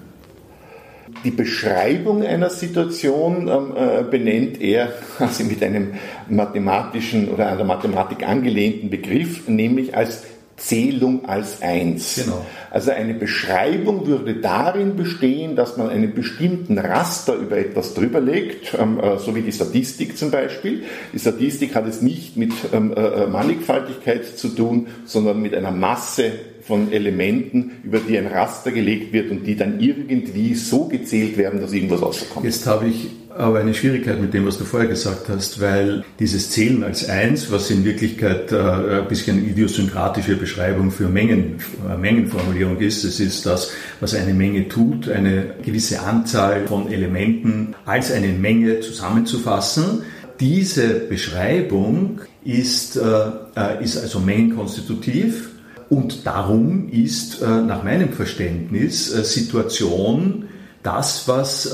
G: Die Beschreibung einer Situation ähm, äh, benennt er also mit einem mathematischen oder einer Mathematik angelehnten Begriff, nämlich als Zählung als eins. Genau. Also eine Beschreibung würde darin bestehen, dass man einen bestimmten Raster über etwas drüber legt, ähm, äh, so wie die Statistik zum Beispiel. Die Statistik hat es nicht mit ähm, äh, Mannigfaltigkeit zu tun, sondern mit einer Masse von Elementen, über die ein Raster gelegt wird und die dann irgendwie so gezählt werden, dass irgendwas rauskommt.
F: Jetzt habe ich aber eine Schwierigkeit mit dem, was du vorher gesagt hast, weil dieses Zählen als eins, was in Wirklichkeit äh, ein bisschen idiosynkratische Beschreibung für Mengen, äh, Mengenformulierung ist, es ist das, was eine Menge tut, eine gewisse Anzahl von Elementen als eine Menge zusammenzufassen. Diese Beschreibung ist, äh, ist also mengenkonstitutiv und darum ist nach meinem Verständnis Situation das, was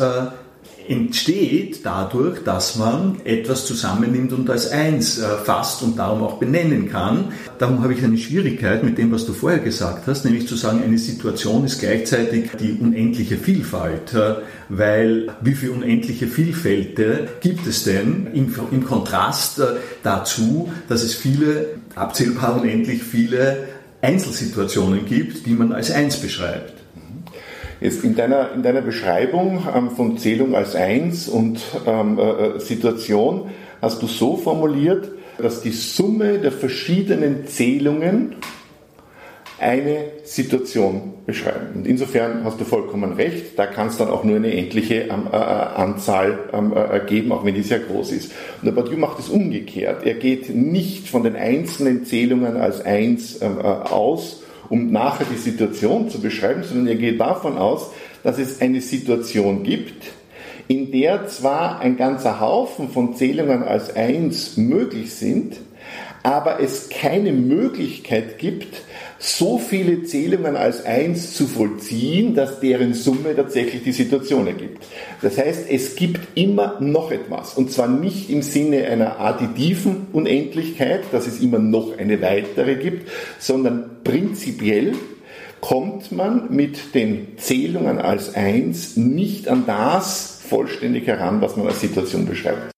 F: entsteht dadurch, dass man etwas zusammennimmt und als eins äh, fasst und darum auch benennen kann. Darum habe ich eine Schwierigkeit mit dem, was du vorher gesagt hast, nämlich zu sagen, eine Situation ist gleichzeitig die unendliche Vielfalt, äh, weil wie viele unendliche Vielfälte gibt es denn im, im Kontrast äh, dazu, dass es viele, abzählbar unendlich viele Einzelsituationen gibt, die man als eins beschreibt.
G: Jetzt in deiner, in deiner Beschreibung ähm, von Zählung als Eins und ähm, äh, äh, Situation hast du so formuliert, dass die Summe der verschiedenen Zählungen eine Situation beschreiben. Und insofern hast du vollkommen recht, da kann es dann auch nur eine endliche ähm, äh, äh Anzahl ähm, äh, geben, auch wenn die sehr groß ist. Und der Badiou macht es umgekehrt. Er geht nicht von den einzelnen Zählungen als eins ähm, äh, aus, um nachher die Situation zu beschreiben, sondern er geht davon aus, dass es eine Situation gibt, in der zwar ein ganzer Haufen von Zählungen als eins möglich sind, aber es keine Möglichkeit gibt, so viele Zählungen als eins zu vollziehen, dass deren Summe tatsächlich die Situation ergibt. Das heißt, es gibt immer noch etwas. Und zwar nicht im Sinne einer additiven Unendlichkeit, dass es immer noch eine weitere gibt, sondern prinzipiell kommt man mit den Zählungen als eins nicht an das vollständig heran, was man als Situation beschreibt.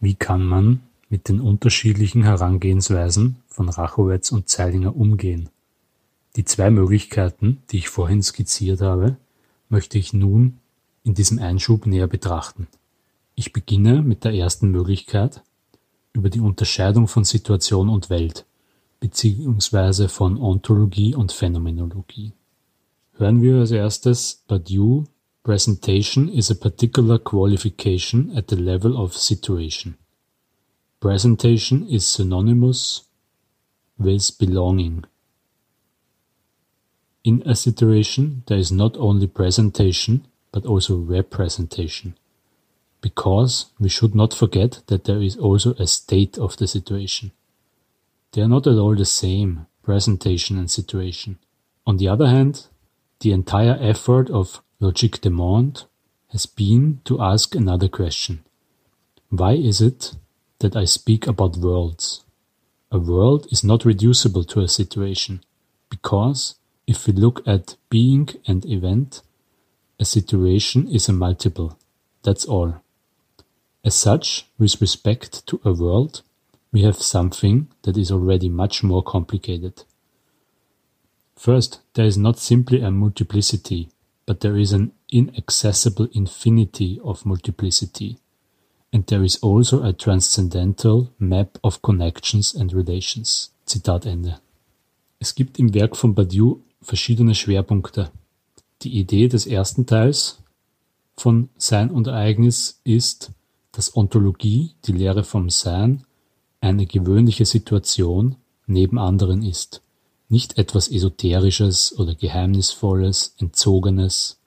B: Wie kann man mit den unterschiedlichen Herangehensweisen von Rachowitz und Zeilinger umgehen? Die zwei Möglichkeiten, die ich vorhin skizziert habe, möchte ich nun in diesem Einschub näher betrachten. Ich beginne mit der ersten Möglichkeit über die Unterscheidung von Situation und Welt beziehungsweise von Ontologie und Phänomenologie. Hören wir als erstes Badiou Presentation is a particular qualification at the level of situation. Presentation is synonymous with belonging. In a situation there is not only presentation but also representation, because we should not forget that there is also a state of the situation. They are not at all the same, presentation and situation. On the other hand, the entire effort of Logique de Monde has been to ask another question. Why is it that I speak about worlds? A world is not reducible to a situation, because if we look at being and event, a situation is a multiple. That's all. As such, with respect to a world, we have something that is already much more complicated. First, there is not simply a multiplicity, but there is an inaccessible infinity of multiplicity. And there is also a transcendental map of connections and relations. Zitat Ende. Es gibt im Werk von Badiou verschiedene Schwerpunkte. Die Idee des ersten Teils von Sein und Ereignis ist, dass Ontologie, die Lehre vom Sein, eine gewöhnliche Situation neben anderen ist, nicht etwas Esoterisches oder Geheimnisvolles, Entzogenes,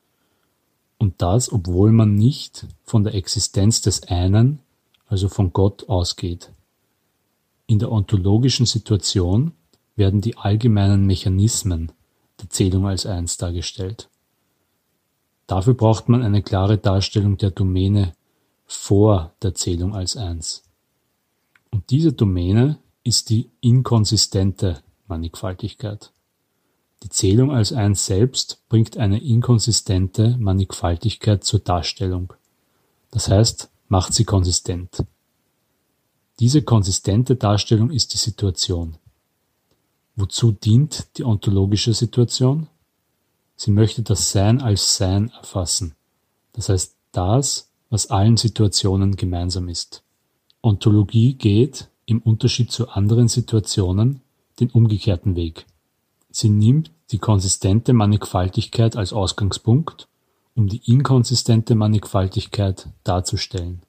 B: und das, obwohl man nicht von der Existenz des einen, also von Gott, ausgeht. In der ontologischen Situation werden die allgemeinen Mechanismen der Zählung als eins dargestellt. Dafür braucht man eine klare Darstellung der Domäne vor der Zählung als eins. Und diese Domäne ist die inkonsistente Mannigfaltigkeit. Die Zählung als eins selbst bringt eine inkonsistente Mannigfaltigkeit zur Darstellung. Das heißt, macht sie konsistent. Diese konsistente Darstellung ist die Situation. Wozu dient die ontologische Situation? Sie möchte das Sein als Sein erfassen, das heißt das, was allen Situationen gemeinsam ist. Ontologie geht, im Unterschied zu anderen Situationen, den umgekehrten Weg. Sie nimmt die konsistente Mannigfaltigkeit als Ausgangspunkt, um die inkonsistente Mannigfaltigkeit darzustellen,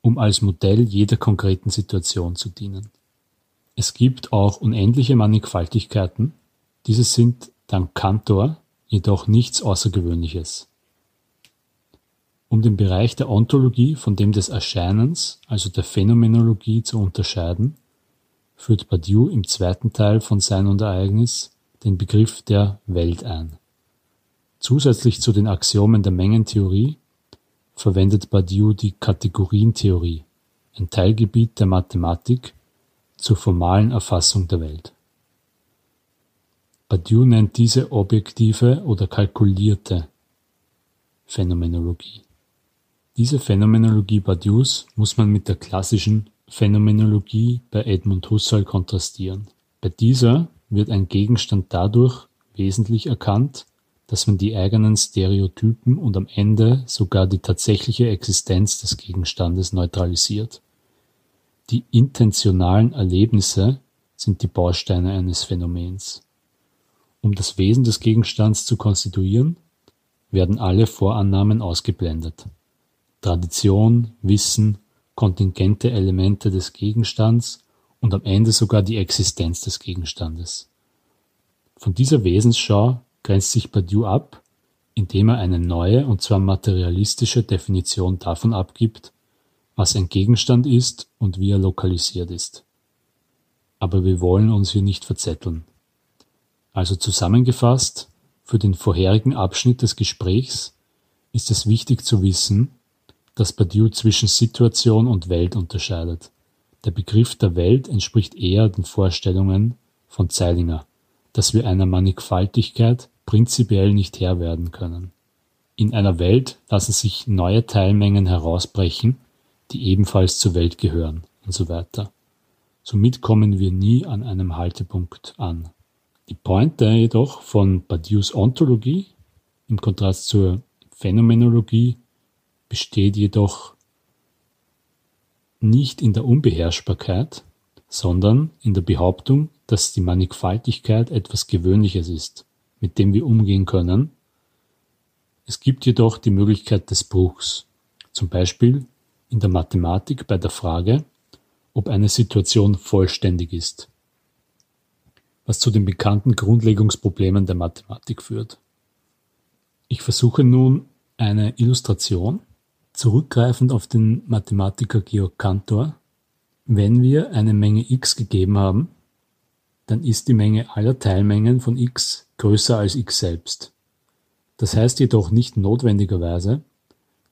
B: um als Modell jeder konkreten Situation zu dienen. Es gibt auch unendliche Mannigfaltigkeiten, diese sind dank Cantor jedoch nichts Außergewöhnliches. Um den Bereich der Ontologie von dem des Erscheinens, also der Phänomenologie, zu unterscheiden, führt Badiou im zweiten Teil von Sein und Ereignis den Begriff der Welt ein. Zusätzlich zu den Axiomen der Mengentheorie verwendet Badiou die Kategorientheorie, ein Teilgebiet der Mathematik, zur formalen Erfassung der Welt. Badiou nennt diese objektive oder kalkulierte Phänomenologie. Diese Phänomenologie Badious muss man mit der klassischen Phänomenologie bei Edmund Husserl kontrastieren. Bei dieser wird ein Gegenstand dadurch wesentlich erkannt, dass man die eigenen Stereotypen und am Ende sogar die tatsächliche Existenz des Gegenstandes neutralisiert. Die intentionalen Erlebnisse sind die Bausteine eines Phänomens. Um das Wesen des Gegenstands zu konstituieren, werden alle Vorannahmen ausgeblendet. Tradition, Wissen, kontingente Elemente des Gegenstands und am Ende sogar die Existenz des Gegenstandes. Von dieser Wesensschau grenzt sich Badiou ab, indem er eine neue und zwar materialistische Definition davon abgibt, was ein Gegenstand ist und wie er lokalisiert ist. Aber wir wollen uns hier nicht verzetteln. Also zusammengefasst, für den vorherigen Abschnitt des Gesprächs ist es wichtig zu wissen, dass Badiou zwischen Situation und Welt unterscheidet. Der Begriff der Welt entspricht eher den Vorstellungen von Zeilinger, dass wir einer Mannigfaltigkeit prinzipiell nicht Herr werden können. In einer Welt lassen sich neue Teilmengen herausbrechen, die ebenfalls zur Welt gehören und so weiter. Somit kommen wir nie an einem Haltepunkt an. Die Pointe jedoch von Badiou's Ontologie im Kontrast zur Phänomenologie besteht jedoch nicht in der Unbeherrschbarkeit, sondern in der Behauptung, dass die Mannigfaltigkeit etwas Gewöhnliches ist, mit dem wir umgehen können. Es gibt jedoch die Möglichkeit des Bruchs, zum Beispiel in der Mathematik bei der Frage, ob eine Situation vollständig ist was zu den bekannten Grundlegungsproblemen der Mathematik führt. Ich versuche nun eine Illustration, zurückgreifend auf den Mathematiker Georg Cantor. Wenn wir eine Menge x gegeben haben, dann ist die Menge aller Teilmengen von x größer als x selbst. Das heißt jedoch nicht notwendigerweise,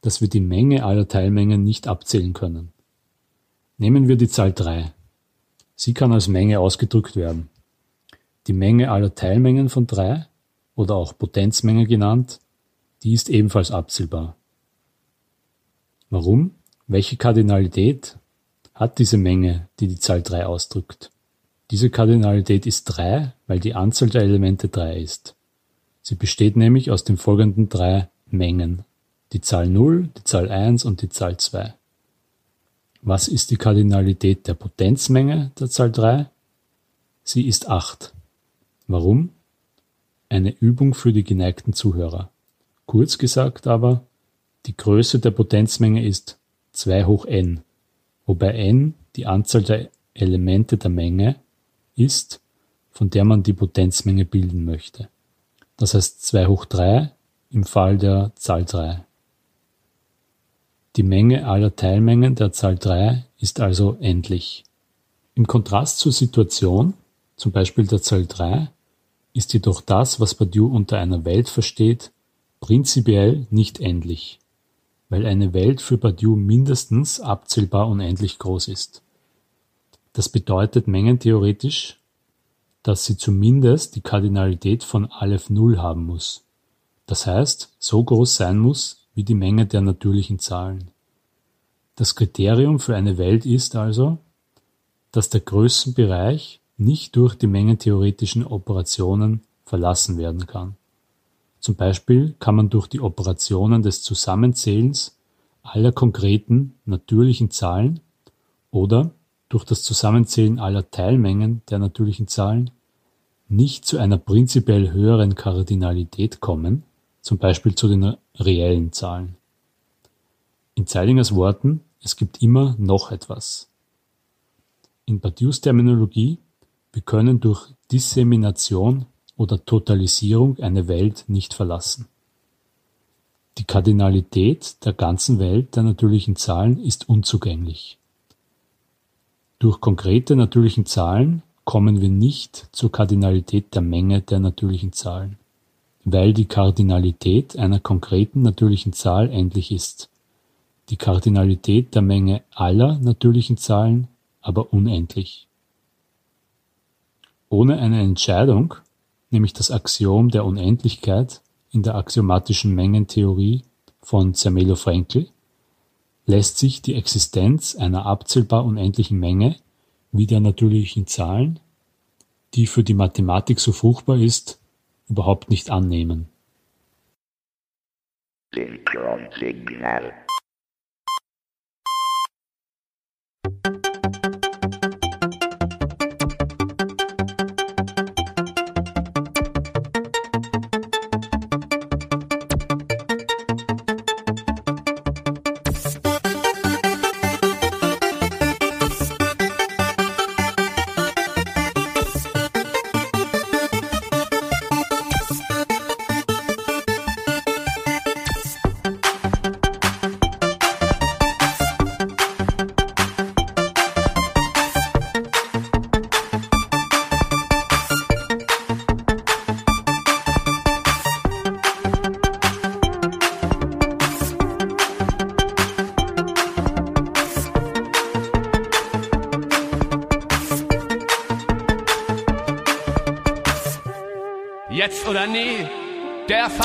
B: dass wir die Menge aller Teilmengen nicht abzählen können. Nehmen wir die Zahl 3. Sie kann als Menge ausgedrückt werden. Die Menge aller Teilmengen von drei, oder auch Potenzmenge genannt, die ist ebenfalls abzählbar. Warum? Welche Kardinalität hat diese Menge, die die Zahl 3 ausdrückt? Diese Kardinalität ist 3, weil die Anzahl der Elemente 3 ist. Sie besteht nämlich aus den folgenden drei Mengen. Die Zahl 0, die Zahl 1 und die Zahl 2. Was ist die Kardinalität der Potenzmenge der Zahl 3? Sie ist 8. Warum? Eine Übung für die geneigten Zuhörer. Kurz gesagt aber, die Größe der Potenzmenge ist 2 hoch n, wobei n die Anzahl der Elemente der Menge ist, von der man die Potenzmenge bilden möchte. Das heißt 2 hoch 3 im Fall der Zahl 3. Die Menge aller Teilmengen der Zahl 3 ist also endlich. Im Kontrast zur Situation, zum Beispiel der Zahl 3, ist jedoch das, was Badiou unter einer Welt versteht, prinzipiell nicht endlich, weil eine Welt für Badiou mindestens abzählbar unendlich groß ist. Das bedeutet mengentheoretisch, dass sie zumindest die Kardinalität von Aleph Null haben muss. Das heißt, so groß sein muss wie die Menge der natürlichen Zahlen. Das Kriterium für eine Welt ist also, dass der Größenbereich nicht durch die mengentheoretischen Operationen verlassen werden kann. Zum Beispiel kann man durch die Operationen des Zusammenzählens aller konkreten natürlichen Zahlen oder durch das Zusammenzählen aller Teilmengen der natürlichen Zahlen nicht zu einer prinzipiell höheren Kardinalität kommen, zum Beispiel zu den reellen Zahlen. In Zeilingers Worten, es gibt immer noch etwas. In Badiou's Terminologie wir können durch Dissemination oder Totalisierung eine Welt nicht verlassen. Die Kardinalität der ganzen Welt der natürlichen Zahlen ist unzugänglich. Durch konkrete natürlichen Zahlen kommen wir nicht zur Kardinalität der Menge der natürlichen Zahlen, weil die Kardinalität einer konkreten natürlichen Zahl endlich ist. die Kardinalität der Menge aller natürlichen Zahlen aber unendlich. Ohne eine Entscheidung, nämlich das Axiom der Unendlichkeit in der axiomatischen Mengentheorie von Zermelo-Fraenkel, lässt sich die Existenz einer abzählbar unendlichen Menge wie der natürlichen Zahlen, die für die Mathematik so fruchtbar ist, überhaupt nicht annehmen. Synchronsignal.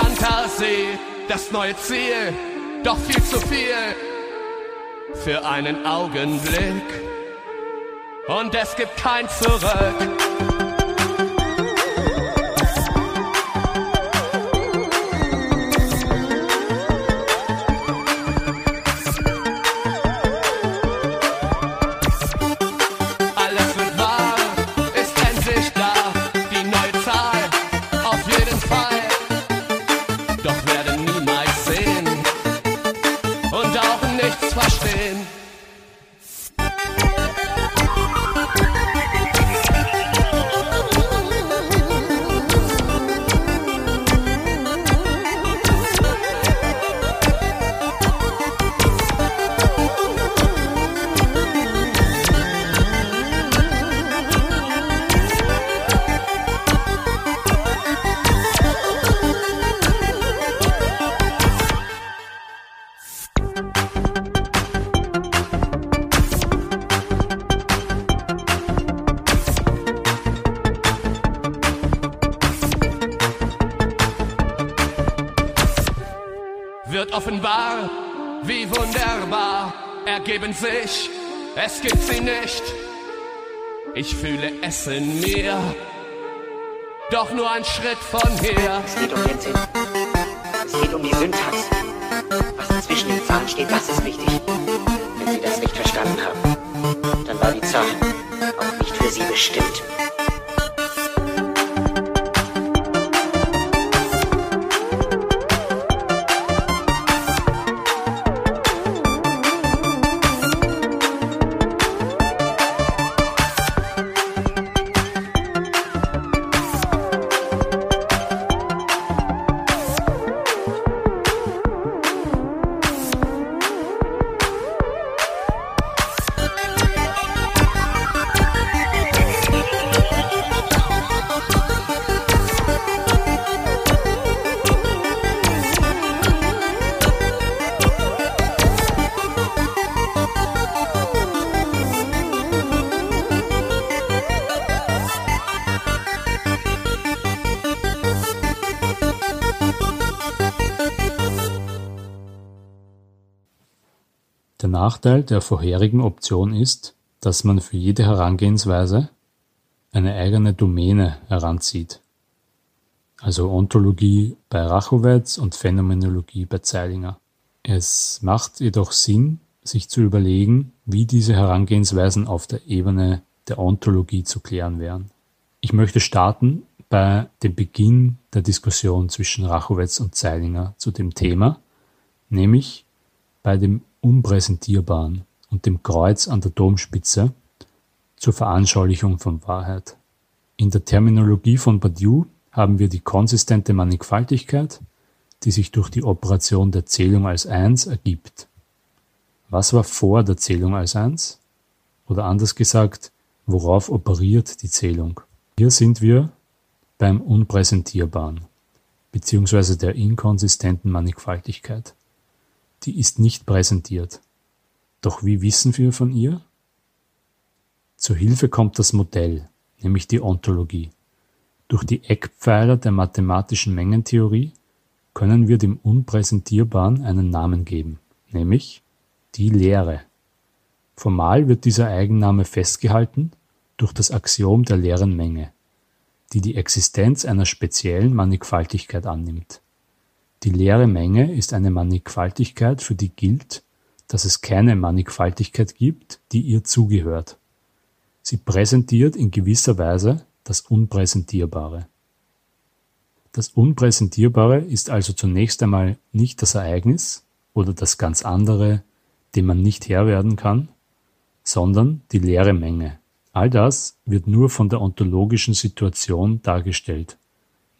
I: Fantasie, das neue Ziel, doch viel zu viel für einen Augenblick. Und es gibt kein Zurück. Es in mir, doch nur ein Schritt von hier.
J: Es geht um den Sinn. Es geht um die Syntax. Was zwischen den Zahlen steht, das ist wichtig. Wenn Sie das nicht verstanden haben, dann war die Zahl auch nicht für Sie bestimmt.
B: Nachteil der vorherigen Option ist, dass man für jede Herangehensweise eine eigene Domäne heranzieht, also Ontologie bei Rachowitz und Phänomenologie bei Zeilinger. Es macht jedoch Sinn, sich zu überlegen, wie diese Herangehensweisen auf der Ebene der Ontologie zu klären wären. Ich möchte starten bei dem Beginn der Diskussion zwischen Rachowitz und Zeilinger zu dem Thema, nämlich bei dem Unpräsentierbaren und dem Kreuz an der Domspitze zur Veranschaulichung von Wahrheit. In der Terminologie von Badiou haben wir die konsistente Mannigfaltigkeit, die sich durch die Operation der Zählung als Eins ergibt. Was war vor der Zählung als Eins? Oder anders gesagt, worauf operiert die Zählung? Hier sind wir beim Unpräsentierbaren, beziehungsweise der inkonsistenten Mannigfaltigkeit. Die ist nicht präsentiert. Doch wie wissen wir von ihr? Zur Hilfe kommt das Modell, nämlich die Ontologie. Durch die Eckpfeiler der mathematischen Mengentheorie können wir dem Unpräsentierbaren einen Namen geben, nämlich die Lehre. Formal wird dieser Eigenname festgehalten durch das Axiom der leeren Menge, die die Existenz einer speziellen Mannigfaltigkeit annimmt. Die leere Menge ist eine Mannigfaltigkeit, für die gilt, dass es keine Mannigfaltigkeit gibt, die ihr zugehört. Sie präsentiert in gewisser Weise das Unpräsentierbare. Das Unpräsentierbare ist also zunächst einmal nicht das Ereignis oder das ganz andere, dem man nicht Herr werden kann, sondern die leere Menge. All das wird nur von der ontologischen Situation dargestellt,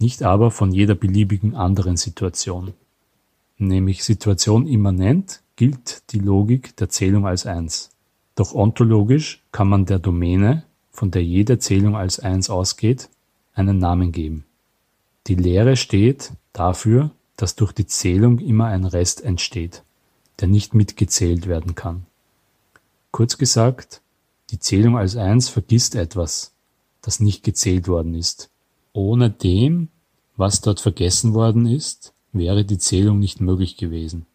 B: nicht aber von jeder beliebigen anderen Situation. Nämlich Situation immanent gilt die Logik der Zählung als eins. Doch ontologisch kann man der Domäne, von der jede Zählung als eins ausgeht, einen Namen geben. Die Lehre steht dafür, dass durch die Zählung immer ein Rest entsteht, der nicht mitgezählt werden kann. Kurz gesagt, die Zählung als eins vergisst etwas, das nicht gezählt worden ist. Ohne dem, was dort vergessen worden ist, wäre die Zählung nicht möglich gewesen.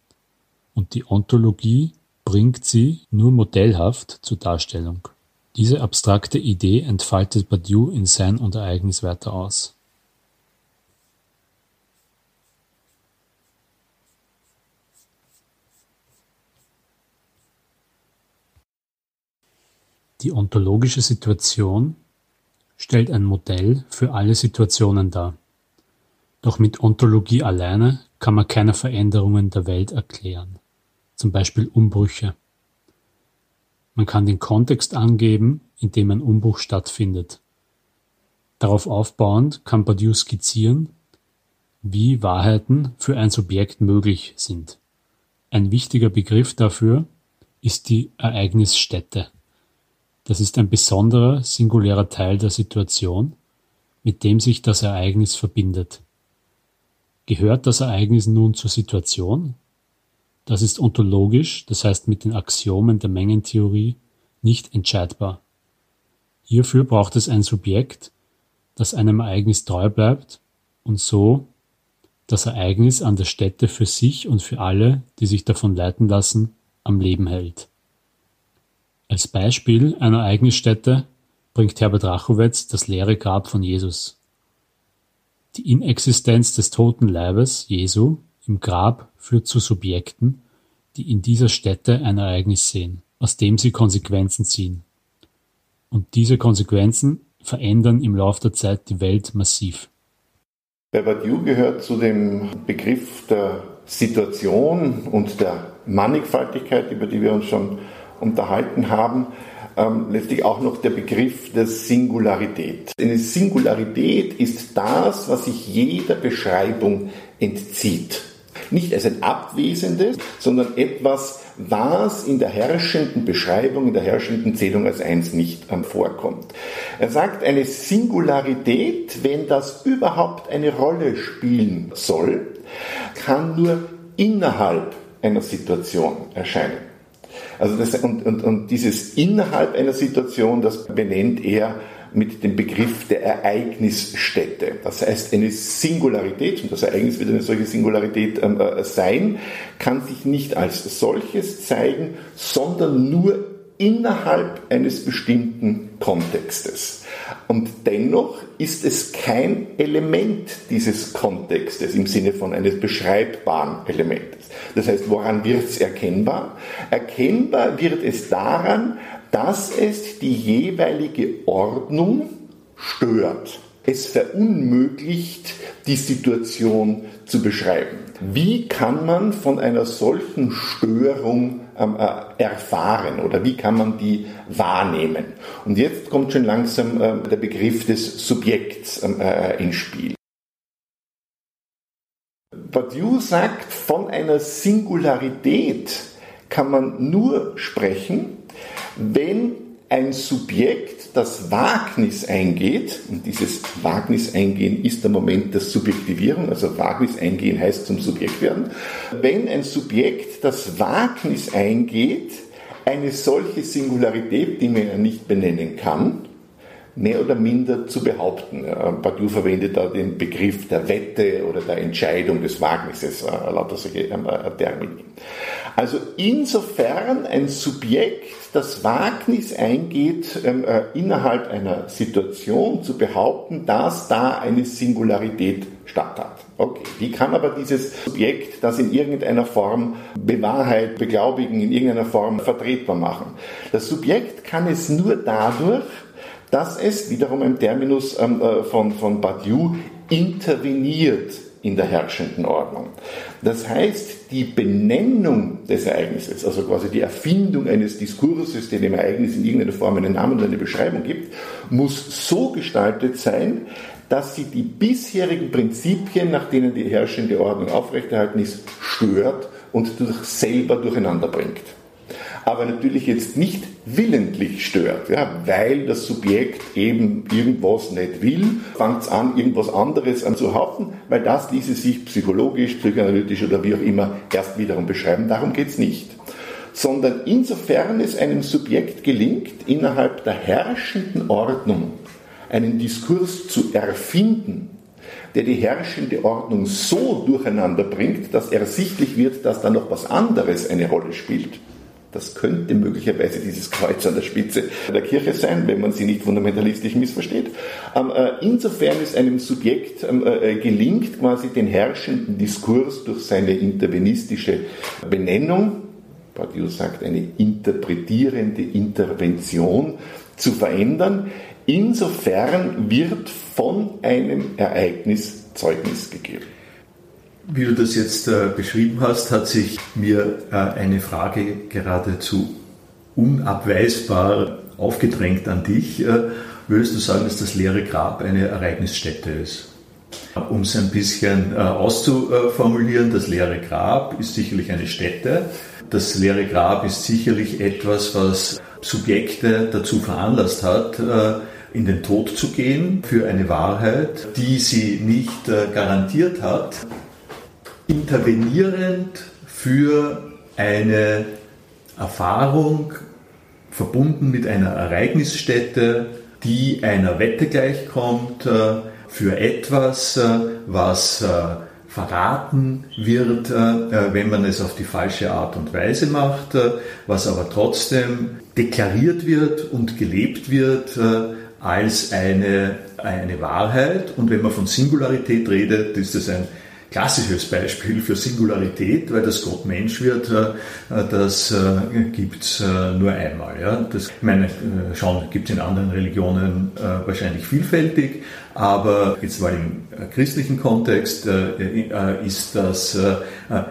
B: Und die Ontologie bringt sie nur modellhaft zur Darstellung. Diese abstrakte Idee entfaltet Badiou in Sein und Ereignis weiter aus. Die ontologische Situation stellt ein Modell für alle Situationen dar. Doch mit Ontologie alleine kann man keine Veränderungen der Welt erklären, zum Beispiel Umbrüche. Man kann den Kontext angeben, in dem ein Umbruch stattfindet. Darauf aufbauend kann Badiou skizzieren, wie Wahrheiten für ein Subjekt möglich sind. Ein wichtiger Begriff dafür ist die Ereignisstätte. Das ist ein besonderer, singulärer Teil der Situation, mit dem sich das Ereignis verbindet. Gehört das Ereignis nun zur Situation? Das ist ontologisch, das heißt mit den Axiomen der Mengentheorie, nicht entscheidbar. Hierfür braucht es ein Subjekt, das einem Ereignis treu bleibt und so das Ereignis an der Stätte für sich und für alle, die sich davon leiten lassen, am Leben hält. Als Beispiel einer Ereignisstätte bringt Herbert Rachowitz das leere Grab von Jesus. Die Inexistenz des toten Leibes Jesu im Grab führt zu Subjekten, die in dieser Stätte ein Ereignis sehen, aus dem sie Konsequenzen ziehen. Und diese Konsequenzen verändern im Laufe der Zeit die Welt massiv.
G: Bei Badiou gehört zu dem Begriff der Situation und der Mannigfaltigkeit, über die wir uns schon unterhalten haben, ähm, letztlich auch noch der Begriff der Singularität. Eine Singularität ist das, was sich jeder Beschreibung entzieht. Nicht als ein Abwesendes, sondern etwas, was in der herrschenden Beschreibung, in der herrschenden Zählung als eins nicht ähm, vorkommt. Er sagt, eine Singularität, wenn das überhaupt eine Rolle spielen soll, kann nur innerhalb einer Situation erscheinen. Also das, und, und, und dieses innerhalb einer Situation, das benennt er mit dem Begriff der Ereignisstätte. Das heißt, eine Singularität, und das Ereignis wird eine solche Singularität ähm, äh, sein, kann sich nicht als solches zeigen, sondern nur innerhalb eines bestimmten Kontextes. Und dennoch ist es kein Element dieses Kontextes im Sinne von eines beschreibbaren Elementes. Das heißt, woran wird es erkennbar? Erkennbar wird es daran, dass es die jeweilige Ordnung stört. Es verunmöglicht, die Situation zu beschreiben. Wie kann man von einer solchen Störung ähm, äh, erfahren oder wie kann man die wahrnehmen? Und jetzt kommt schon langsam äh, der Begriff des Subjekts ähm, äh, ins Spiel. Badiou sagt, von einer Singularität kann man nur sprechen, wenn ein Subjekt, das Wagnis eingeht, und dieses Wagnis eingehen ist der Moment der Subjektivierung, also Wagnis eingehen heißt zum Subjekt werden, wenn ein Subjekt das Wagnis eingeht, eine solche Singularität, die man ja nicht benennen kann, mehr oder minder zu behaupten. Badiou verwendet da den Begriff der Wette oder der Entscheidung des Wagnisses, äh, lauter solche ähm, äh, Termini. Also insofern ein Subjekt das Wagnis eingeht, ähm, äh, innerhalb einer Situation zu behaupten, dass da eine Singularität statt hat. Okay. Wie kann aber dieses Subjekt das in irgendeiner Form bewahrheit, beglaubigen, in irgendeiner Form vertretbar machen? Das Subjekt kann es nur dadurch, dass es, wiederum ein Terminus ähm, äh, von, von Badiou, interveniert in der herrschenden Ordnung. Das heißt, die Benennung des Ereignisses, also quasi die Erfindung eines Diskurses, der dem Ereignis in irgendeiner Form einen Namen oder eine Beschreibung gibt, muss so gestaltet sein, dass sie die bisherigen Prinzipien, nach denen die herrschende Ordnung aufrechterhalten ist, stört und durch selber durcheinander bringt aber natürlich jetzt nicht willentlich stört, ja, weil das Subjekt eben irgendwas nicht will, fängt es an, irgendwas anderes anzuhaften, weil das ließe sich psychologisch, psychoanalytisch oder wie auch immer erst wiederum beschreiben. Darum geht es nicht. Sondern insofern es einem Subjekt gelingt, innerhalb der herrschenden Ordnung einen Diskurs zu erfinden, der die herrschende Ordnung so durcheinander bringt, dass ersichtlich wird, dass da noch was anderes eine Rolle spielt das könnte möglicherweise dieses Kreuz an der Spitze der Kirche sein, wenn man sie nicht fundamentalistisch missversteht. Ähm, äh, insofern es einem Subjekt ähm, äh, gelingt, quasi den herrschenden Diskurs durch seine intervenistische Benennung, Badiou sagt, eine interpretierende Intervention zu verändern, insofern wird von einem Ereignis Zeugnis gegeben.
F: Wie du das jetzt äh, beschrieben hast, hat sich mir äh, eine Frage geradezu unabweisbar aufgedrängt an dich. Äh, würdest du sagen, dass das leere Grab eine Ereignisstätte ist? Um es ein bisschen äh, auszuformulieren, das leere Grab ist sicherlich eine Stätte. Das leere Grab ist sicherlich etwas, was Subjekte dazu veranlasst hat, äh, in den Tod zu gehen für eine Wahrheit, die sie nicht äh, garantiert hat intervenierend für eine Erfahrung verbunden mit einer Ereignisstätte, die einer Wette gleichkommt, äh, für etwas, äh, was äh, verraten wird, wenn man es auf die falsche Art und Weise macht, was aber trotzdem deklariert wird und gelebt wird als eine, eine Wahrheit. Und wenn man von Singularität redet, ist es ein klassisches Beispiel für Singularität, weil das Gott Mensch wird, äh, das äh, gibt's äh, nur einmal. Ja? Das, ich meine, schon gibt es in anderen Religionen wahrscheinlich vielfältig, aber jetzt mal im christlichen Kontext ist das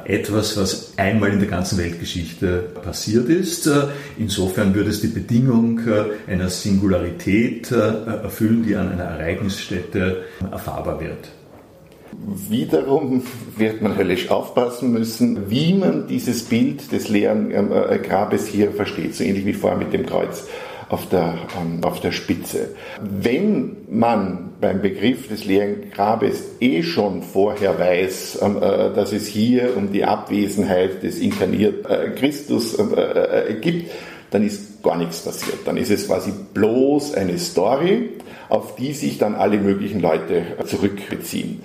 F: etwas, was einmal in der ganzen Weltgeschichte passiert ist. Insofern würde es die Bedingung einer Singularität erfüllen, die an einer Ereignisstätte erfahrbar wird.
G: Wiederum wird man höllisch aufpassen müssen, wie man dieses Bild des leeren ähm, äh, Grabes hier versteht, so ähnlich wie vorher mit dem Kreuz auf der, ähm, auf der Spitze. Wenn man beim Begriff des leeren Grabes eh schon vorher weiß, ähm, äh, dass es hier um die Abwesenheit des inkarnierten äh, Christus gibt, dann ist gar nichts passiert. Dann ist es quasi bloß eine Story, auf die sich dann alle möglichen Leute zurückbeziehen.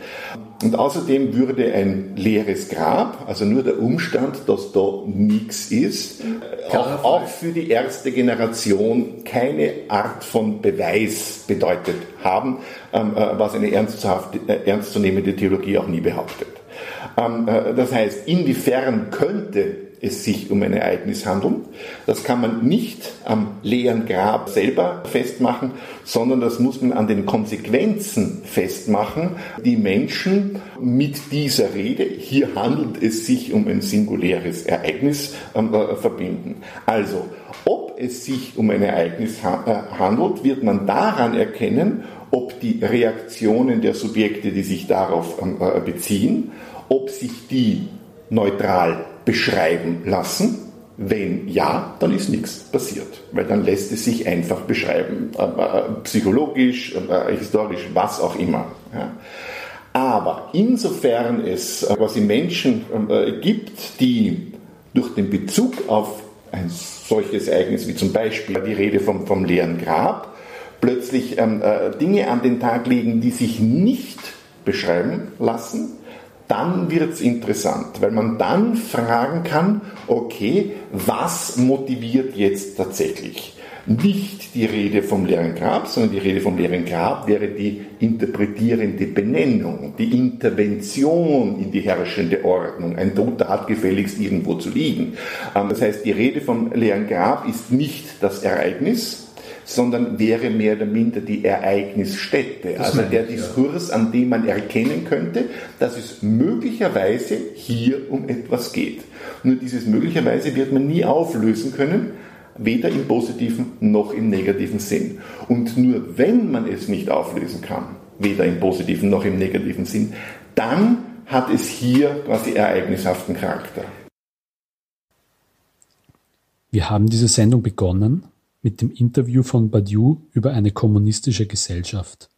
G: Und außerdem würde ein leeres Grab, also nur der Umstand, dass da nichts ist, auch, auch, für die erste Generation keine Art von Beweis bedeutet haben, ähm, äh, was eine äh, ernstzunehmende Theologie auch nie behauptet. Ähm, äh, das heißt, inwiefern könnte es sich um ein Ereignis handeln. Das kann man nicht am leeren Grab selber festmachen, sondern das muss man an den Konsequenzen festmachen, die Menschen mit dieser Rede, hier handelt es sich um ein singuläres Ereignis, äh, verbinden. Also, ob es sich um ein Ereignis äh, handelt, wird man daran erkennen, ob die Reaktionen der Subjekte, die sich darauf äh, beziehen, ob sich die neutral beschreiben lassen Wenn ja, dann ist nichts passiert, weil dann lässt es sich einfach beschreiben, äh, äh, psychologisch, äh, historisch, was auch immer. Aber insofern es quasi Menschen gibt, die durch den Bezug auf ein solches Ereignis wie zum Beispiel die Rede vom, vom leeren Grab plötzlich ähm, äh, Dinge an den Tag legen, die sich nicht beschreiben lassen, dann wird es interessant, weil man dann fragen kann, okay, was motiviert jetzt tatsächlich? Nicht die Rede vom leeren Grab, sondern die Rede vom leeren Grab wäre die interpretierende Benennung, die Intervention in die herrschende Ordnung. Ein Toter hat gefälligst irgendwo zu liegen. Ähm, das heißt, die Rede vom leeren Grab ist nicht das Ereignis, sondern wäre mehr oder minder die Ereignisstätte. Das also der Diskurs, an dem man erkennen könnte, dass es möglicherweise hier um etwas geht. Nur dieses möglicherweise wird man nie auflösen können, weder im positiven noch im negativen Sinn. Und nur wenn man es nicht auflösen kann, weder im positiven noch im negativen Sinn, dann hat es hier quasi ereignishaften Charakter.
B: Wir haben diese Sendung begonnen mit dem Interview von Badiou über eine kommunistische Gesellschaft.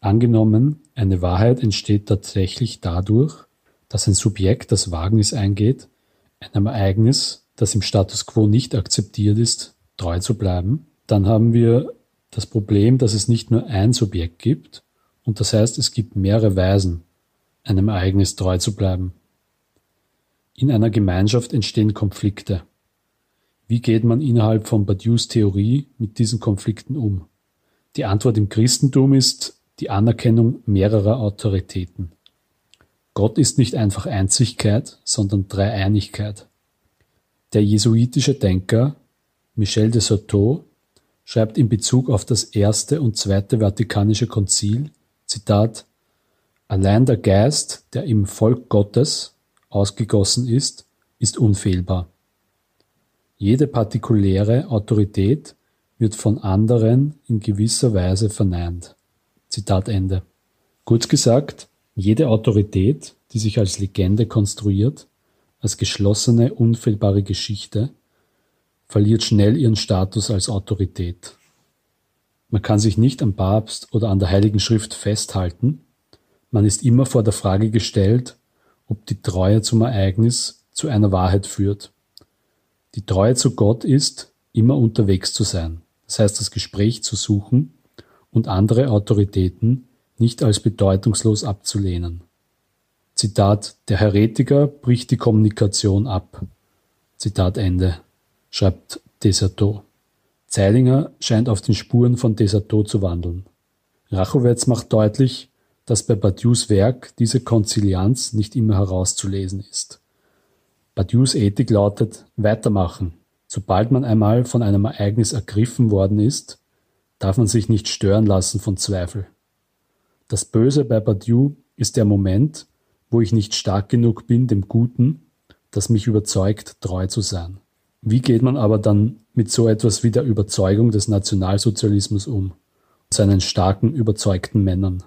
B: Angenommen, eine Wahrheit entsteht tatsächlich dadurch, dass ein Subjekt das Wagnis eingeht, einem Ereignis, das im Status quo nicht akzeptiert ist, treu zu bleiben, dann haben wir das Problem, dass es nicht nur ein Subjekt gibt, und das heißt, es gibt mehrere Weisen, einem Ereignis treu zu bleiben. In einer Gemeinschaft entstehen Konflikte. Wie geht man innerhalb von Badiou's Theorie mit diesen Konflikten um? Die Antwort im Christentum ist die Anerkennung mehrerer Autoritäten. Gott ist nicht einfach Einzigkeit, sondern Dreieinigkeit. Der jesuitische Denker Michel de Soto schreibt in Bezug auf das Erste und Zweite Vatikanische Konzil, Zitat, Allein der Geist, der im Volk Gottes ausgegossen ist, ist unfehlbar. Jede partikuläre Autorität wird von anderen in gewisser Weise verneint. Zitat Ende. Kurz gesagt, jede Autorität, die sich als Legende konstruiert, als geschlossene, unfehlbare Geschichte, verliert schnell ihren Status als Autorität. Man kann sich nicht am Papst oder an der Heiligen Schrift festhalten, man ist immer vor der Frage gestellt, ob die Treue zum Ereignis zu einer Wahrheit führt. Die Treue zu Gott ist, immer unterwegs zu sein, das heißt das Gespräch zu suchen und andere Autoritäten nicht als bedeutungslos abzulehnen. Zitat Der Heretiker bricht die Kommunikation ab. Zitat Ende, schreibt Desertot. Zeilinger scheint auf den Spuren von Desertot zu wandeln. Rachowitz macht deutlich, dass bei Badiou's Werk diese Konzilianz nicht immer herauszulesen ist. Badiou's Ethik lautet Weitermachen. Sobald man einmal von einem Ereignis ergriffen worden ist, darf man sich nicht stören lassen von Zweifel. Das Böse bei Badiou ist der Moment, wo ich nicht stark genug bin, dem Guten, das mich überzeugt, treu zu sein. Wie geht man aber dann mit so etwas wie der Überzeugung des Nationalsozialismus um, seinen starken, überzeugten Männern?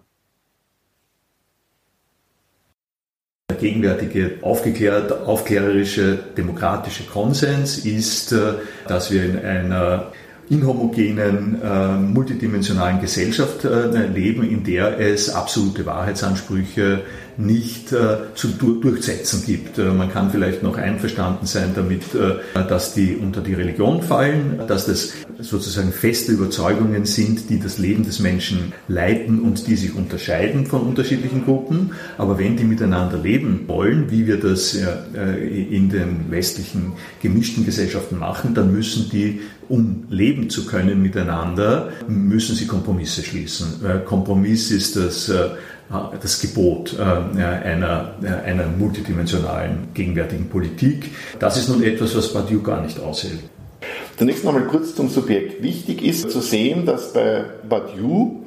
F: Gegenwärtige aufgeklärt, aufklärerische demokratische Konsens ist, äh, dass wir in einer inhomogenen, äh, multidimensionalen Gesellschaft äh, leben, in der es absolute Wahrheitsansprüche nicht äh, zu durchsetzen gibt. Äh, man kann vielleicht noch einverstanden sein damit, äh, dass die unter die Religion fallen, dass das sozusagen feste Überzeugungen sind, die das Leben des Menschen leiten und die sich unterscheiden von unterschiedlichen Gruppen. Aber wenn die miteinander leben wollen, wie wir das in den westlichen gemischten Gesellschaften machen, dann müssen die, um leben zu können miteinander, müssen sie Kompromisse schließen. Kompromiss ist das äh, das Gebot äh, einer, einer multidimensionalen gegenwärtigen Politik. Das ist nun etwas, was Badiou gar nicht aushält.
G: Zunächst einmal kurz zum Subjekt. Wichtig ist zu sehen, dass bei Badiou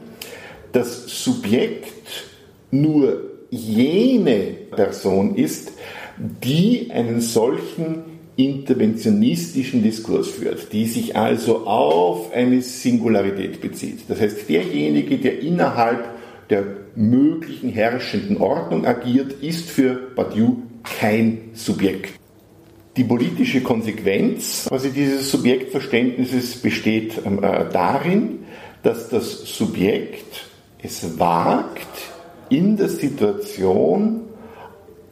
G: das Subjekt nur jene Person ist, die einen solchen interventionistischen Diskurs führt, die sich also auf eine Singularität bezieht. Das heißt, derjenige, der innerhalb der möglichen herrschenden Ordnung agiert, ist für Badiou kein Subjekt. Die politische Konsequenz quasi dieses Subjektverständnisses besteht ähm, äh, darin, dass das Subjekt es wagt, in der Situation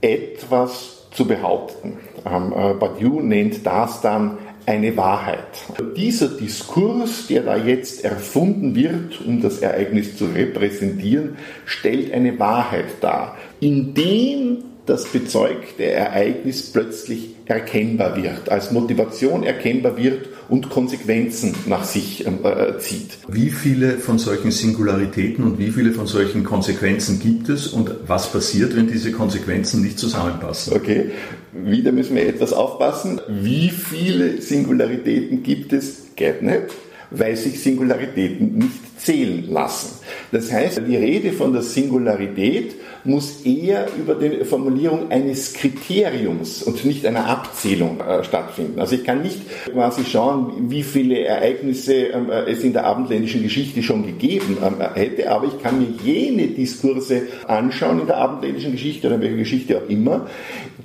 G: etwas zu behaupten. Ähm, äh, Badiou nennt das dann eine Wahrheit. Dieser Diskurs, der da jetzt erfunden wird, um das Ereignis zu repräsentieren, stellt eine Wahrheit dar, indem das bezeugte Ereignis plötzlich erkennbar wird, als Motivation erkennbar wird und Konsequenzen nach sich ähm, äh, zieht.
F: Wie viele von solchen Singularitäten und wie viele von solchen Konsequenzen gibt es und was passiert, wenn diese Konsequenzen nicht zusammenpassen?
G: Okay, wieder müssen wir etwas aufpassen. Wie viele Singularitäten gibt es? Geht nicht, weil sich Singularitäten nicht zählen lassen. Das heißt, die Rede von der Singularität muss eher über die Formulierung eines Kriteriums und nicht einer Abzählung äh, stattfinden. Also ich kann nicht quasi schauen, wie viele Ereignisse ähm, äh, es in der abendländischen Geschichte schon gegeben ähm, hätte, aber ich kann mir jene Diskurse anschauen in der abendländischen Geschichte oder in welcher Geschichte auch immer,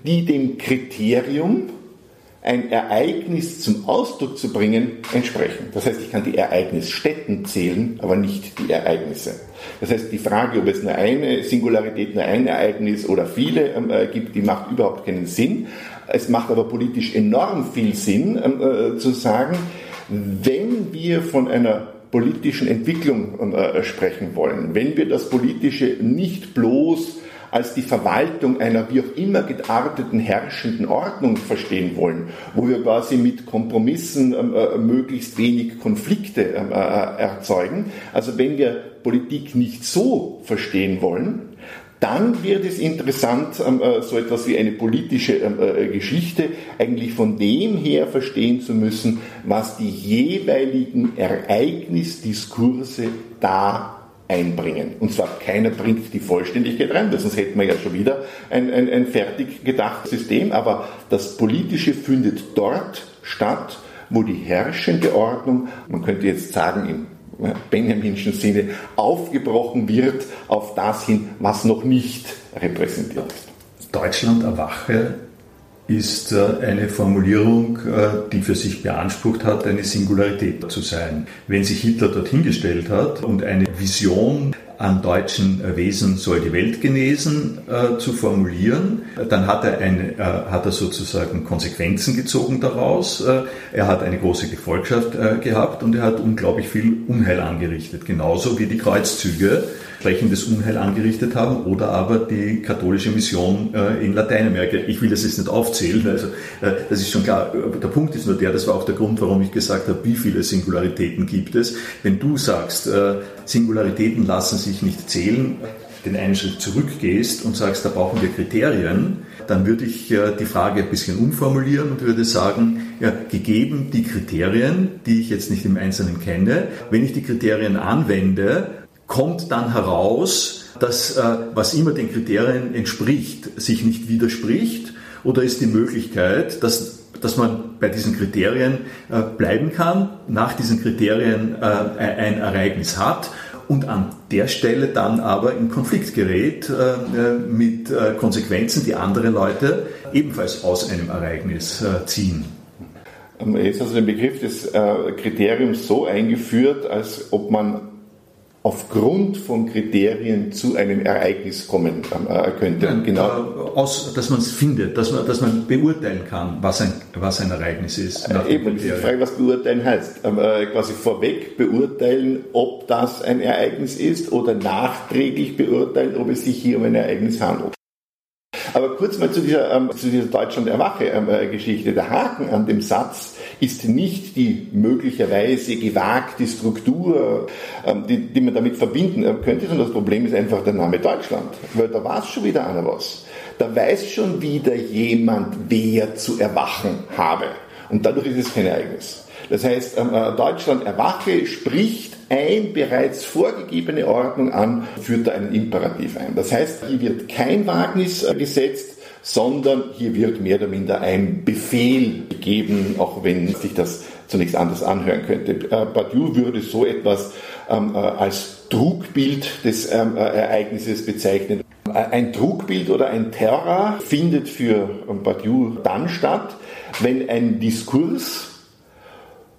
G: die dem Kriterium ein Ereignis zum Ausdruck zu bringen, entsprechen. Das heißt, ich kann die Ereignisstätten zählen, aber nicht die Ereignisse. Das heißt, die Frage, ob es nur eine Singularität, nur ein Ereignis oder viele ähm, äh, gibt, die macht überhaupt keinen Sinn. Es macht aber politisch enorm viel Sinn, ähm, äh, zu sagen, wenn wir von einer politischen Entwicklung äh, sprechen wollen, wenn wir das Politische nicht bloß als die Verwaltung einer wie auch immer gearteten herrschenden Ordnung verstehen wollen, wo wir quasi mit Kompromissen ähm, äh, möglichst wenig Konflikte ähm, äh, erzeugen. Also wenn wir Politik nicht so verstehen wollen, dann wird es interessant, ähm, äh, so etwas wie eine politische äh, Geschichte eigentlich von dem her verstehen zu müssen, was die jeweiligen Ereignisdiskurse da einbringen. Und zwar keiner bringt die Vollständigkeit rein, sonst hätten wir ja schon wieder ein, ein, ein fertig gedachtes System. Aber das Politische findet dort statt, wo die herrschende Ordnung, man könnte jetzt sagen im Benjaminschen Sinne, aufgebrochen wird auf das hin, was noch nicht repräsentiert ist.
F: Deutschland erwache ist äh, eine Formulierung, äh, die für sich beansprucht hat, eine Singularität zu sein. Wenn sich Hitler dorthin gestellt hat und eine Vision an deutschen Wesen soll die Welt genesen äh, zu formulieren, dann hat er, eine, äh, hat er sozusagen Konsequenzen gezogen daraus. Äh, er hat eine große Gefolgschaft äh, gehabt und er hat unglaublich viel Unheil angerichtet, genauso wie die Kreuzzüge sprechendes Unheil angerichtet haben oder aber die katholische Mission äh, in Lateinamerika. Ich will das jetzt nicht aufzählen, also äh, das ist schon klar. Der Punkt ist nur der, das war auch der Grund, warum ich gesagt habe, wie viele Singularitäten gibt es. Wenn du sagst, äh, Singularitäten lassen sich nicht zählen, den einen Schritt zurückgehst und sagst, da brauchen wir Kriterien, dann würde ich die Frage ein bisschen umformulieren und würde sagen, ja, gegeben die Kriterien, die ich jetzt nicht im Einzelnen kenne, wenn ich die Kriterien anwende, kommt dann heraus, dass äh, was immer den Kriterien entspricht, sich nicht widerspricht? Oder ist die Möglichkeit, dass, dass man bei diesen Kriterien äh, bleiben kann, nach diesen Kriterien äh, ein Ereignis hat und an der Stelle dann aber in Konflikt gerät mit Konsequenzen, die andere Leute ebenfalls aus einem Ereignis ziehen?
G: Jetzt hast du den Begriff des Kriteriums so eingeführt, als ob man aufgrund von Kriterien zu einem Ereignis kommen äh, könnte.
F: Ja, genau. Äh, aus, dass man es findet, dass man, dass man beurteilen kann, was ein, was ein Ereignis ist.
G: Äh, eben, die Frage, was beurteilen heißt. Ähm, äh, quasi vorweg beurteilen, ob das ein Ereignis ist oder nachträglich beurteilen, ob es sich hier um ein Ereignis handelt. Aber kurz mal zu dieser, ähm, zu dieser Deutschland-Erwache-Geschichte. Ähm, Der Haken an dem Satz ist nicht die möglicherweise gewagte Struktur, ähm, die, die man damit verbinden äh, könnte, sondern das Problem ist einfach der Name Deutschland. Weil da weiß schon wieder einer was. Da weiß schon wieder jemand, wer zu erwachen habe. Und dadurch ist es kein Ereignis. Das heißt, ähm, äh, Deutschland erwache spricht ein bereits vorgegebene Ordnung an, führt da einen Imperativ ein. Das heißt, hier wird kein Wagnis äh, gesetzt, sondern hier wird mehr oder minder ein Befehl gegeben, auch wenn sich das zunächst anders anhören könnte. Äh, Badiou würde so etwas ähm, äh, als Trugbild des ähm, äh, Ereignisses bezeichnen. Ein Trugbild oder ein Terror findet für ähm, Badiou dann statt, wenn ein Diskurs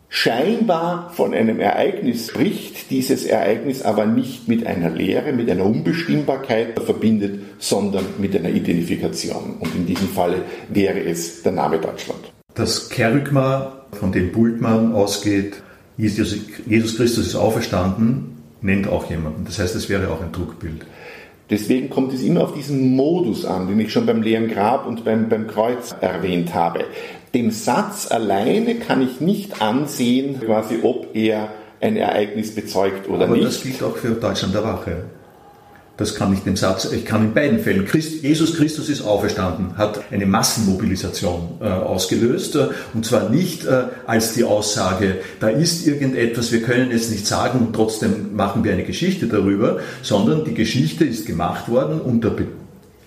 G: scheinbar von einem Ereignis spricht, dieses Ereignis aber nicht mit einer Lehre, mit einer Unbestimmbarkeit verbindet, sondern mit einer Identifikation. Und in diesem Falle wäre es der Name Deutschland.
F: Das Kerygma, von dem Bultmann ausgeht, Jesus, Christus ist auferstanden, nennt auch jemanden. Das heißt, es wäre auch ein Druckbild.
G: Deswegen kommt es immer auf diesen Modus an, den ich schon beim leeren Grab und beim, beim Kreuz erwähnt habe. Dem Satz alleine kann ich nicht ansehen, quasi, ob er ein Ereignis bezeugt oder
F: Aber
G: nicht.
F: das gilt auch für Deutschland der Wache. Das kann ich dem Satz, ich kann in beiden Fällen. Christ, Jesus Christus ist auferstanden, hat eine Massenmobilisation äh, ausgelöst. Äh, und zwar nicht äh, als die Aussage, da ist irgendetwas, wir können es nicht sagen und trotzdem machen wir eine Geschichte darüber, sondern die Geschichte ist gemacht worden unter be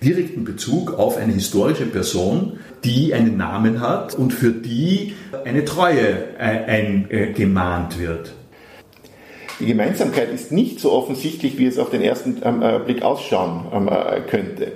F: direkten Bezug auf eine historische Person, die einen Namen hat und für die eine Treue eingemahnt wird.
G: Die Gemeinsamkeit ist nicht so offensichtlich, wie es auf den ersten ähm, äh, Blick ausschauen ähm, äh, könnte.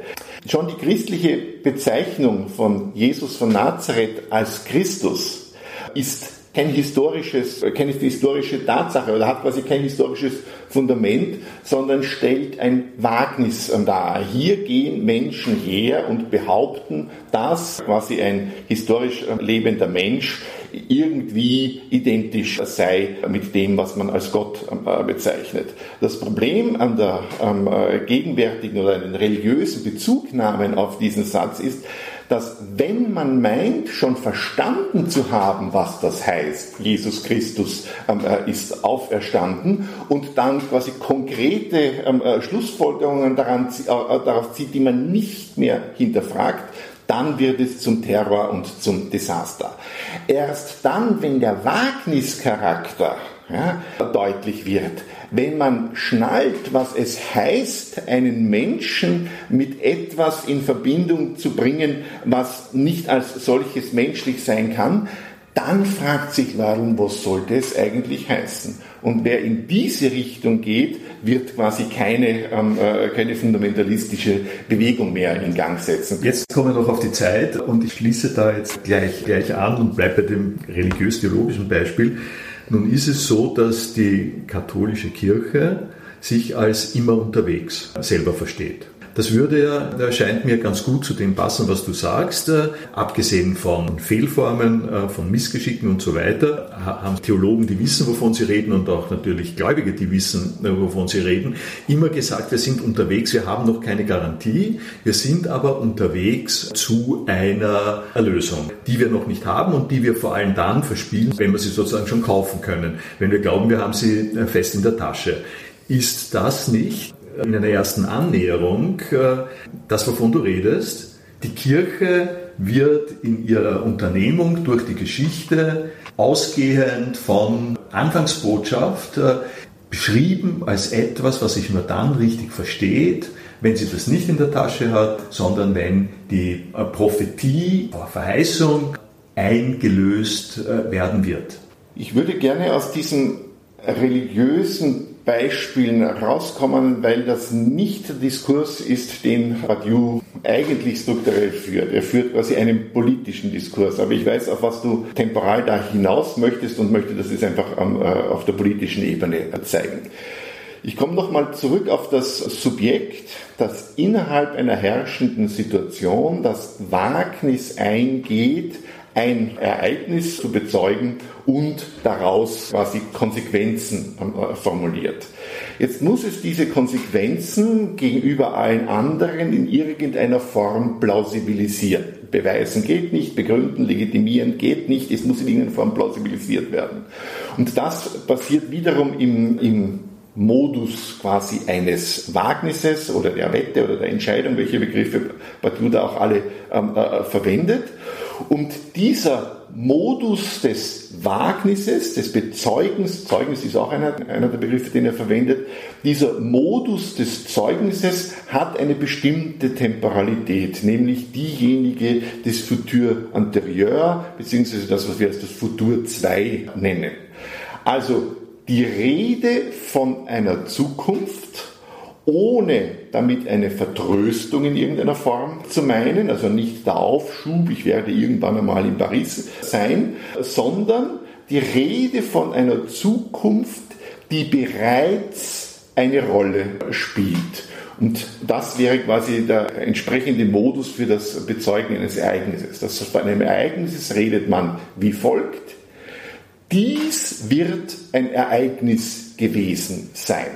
G: Schon die christliche Bezeichnung von Jesus von Nazareth als Christus ist kein historisches, keine historische Tatsache oder hat quasi kein historisches Fundament, sondern stellt ein Wagnis dar. Hier gehen Menschen her und behaupten, dass quasi ein historisch lebender Mensch irgendwie identisch sei mit dem, was man als Gott äh, bezeichnet. Das Problem an der ähm, äh, gegenwärtigen oder einen religiösen Bezugnahmen auf diesen Satz ist, dass wenn man meint, schon verstanden zu haben, was das heißt, Jesus Christus ähm, äh, ist auferstanden und dann quasi konkrete ähm, äh, Schlussfolgerungen daran, äh, darauf zieht, die man nicht mehr hinterfragt, dann wird es zum Terror und zum Desaster. Erst dann, wenn der Wagnischarakter ja, deutlich wird, wenn man schnallt, was es heißt, einen Menschen mit etwas in Verbindung zu bringen, was nicht als solches menschlich sein kann, dann fragt sich warum, was sollte es eigentlich heißen? Und wer in diese Richtung geht, wird quasi keine, ähm, äh, keine fundamentalistische Bewegung mehr in Gang setzen.
F: Jetzt kommen wir noch auf die Zeit und ich schließe da jetzt gleich, gleich an und bleibe bei dem religiös-theologischen Beispiel. Nun ist es so, dass die katholische Kirche sich als immer unterwegs selber versteht. Das würde ja, scheint mir ganz gut zu dem passen, was du sagst. Äh, abgesehen von Fehlformen, äh, von Missgeschicken und so weiter, haben Theologen, die wissen, wovon sie reden und auch natürlich Gläubige, die wissen, äh, wovon sie reden, immer gesagt, wir sind unterwegs, wir haben noch keine Garantie, wir sind aber unterwegs zu einer Erlösung, die wir noch nicht haben und die wir vor allem dann verspielen, wenn wir sie sozusagen schon kaufen können, wenn wir glauben, wir haben sie fest in der Tasche. Ist das nicht in einer ersten Annäherung, äh, das, wovon du redest. Die Kirche wird in ihrer Unternehmung durch die Geschichte ausgehend von Anfangsbotschaft äh, beschrieben als etwas, was sich nur dann richtig versteht, wenn sie das nicht in der Tasche hat, sondern wenn die äh, Prophetie, Verheißung eingelöst werden wird.
G: Ich würde gerne aus diesem religiösen Beispielen rauskommen, weil das nicht der Diskurs ist, den Badiou eigentlich strukturell führt. Er führt quasi einen politischen Diskurs. Aber ich weiß, auf was du temporal da hinaus möchtest und möchte das jetzt einfach äh, auf der politischen Ebene zeigen. Ich komme nochmal zurück auf das Subjekt, das innerhalb einer herrschenden Situation das Wagnis eingeht, ein Ereignis zu bezeugen und daraus quasi Konsequenzen äh, formuliert. Jetzt muss es diese Konsequenzen gegenüber allen anderen in irgendeiner Form plausibilisieren. Beweisen geht nicht, begründen, legitimieren geht nicht, es muss in irgendeiner Form plausibilisiert werden. Und das passiert wiederum im, im Modus quasi eines Wagnisses oder der Wette oder der Entscheidung, welche Begriffe Badiou da auch alle ähm, äh, verwendet. Und dieser Modus des Wagnisses, des Bezeugens, Zeugnis ist auch einer, einer der Begriffe, den er verwendet, dieser Modus des Zeugnisses hat eine bestimmte Temporalität, nämlich diejenige des Futur anterieur, beziehungsweise das, was wir als das Futur 2 nennen. Also die Rede von einer Zukunft ohne damit eine Vertröstung in irgendeiner Form zu meinen, also nicht der Aufschub, ich werde irgendwann einmal in Paris sein, sondern die Rede von einer Zukunft, die bereits eine Rolle spielt. Und das wäre quasi der entsprechende Modus für das Bezeugen eines Ereignisses. Das bei einem Ereignis redet man wie folgt. Dies wird ein Ereignis gewesen sein.